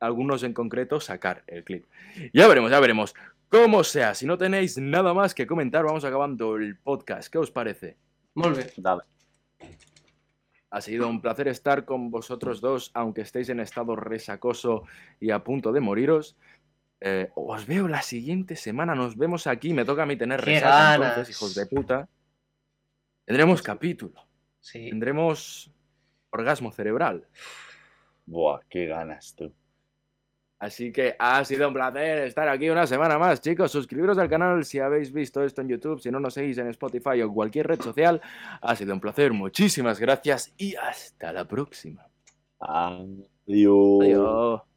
algunos en concreto, sacar el clip. Ya veremos, ya veremos. Como sea, si no tenéis nada más que comentar, vamos acabando el podcast. ¿Qué os parece? Molt bé. Dale. Ha sido un placer estar con vosotros dos, aunque estéis en estado resacoso y a punto de moriros. Eh, os veo la siguiente semana, nos vemos aquí. Me toca a mí tener ¡Qué resaca, entonces, hijos de puta. Tendremos capítulo, Sí. tendremos orgasmo cerebral. Buah, qué ganas tú. Así que ha sido un placer estar aquí una semana más, chicos. Suscribiros al canal si habéis visto esto en YouTube, si no nos seguís en Spotify o cualquier red social. Ha sido un placer, muchísimas gracias y hasta la próxima. Adiós. Adiós.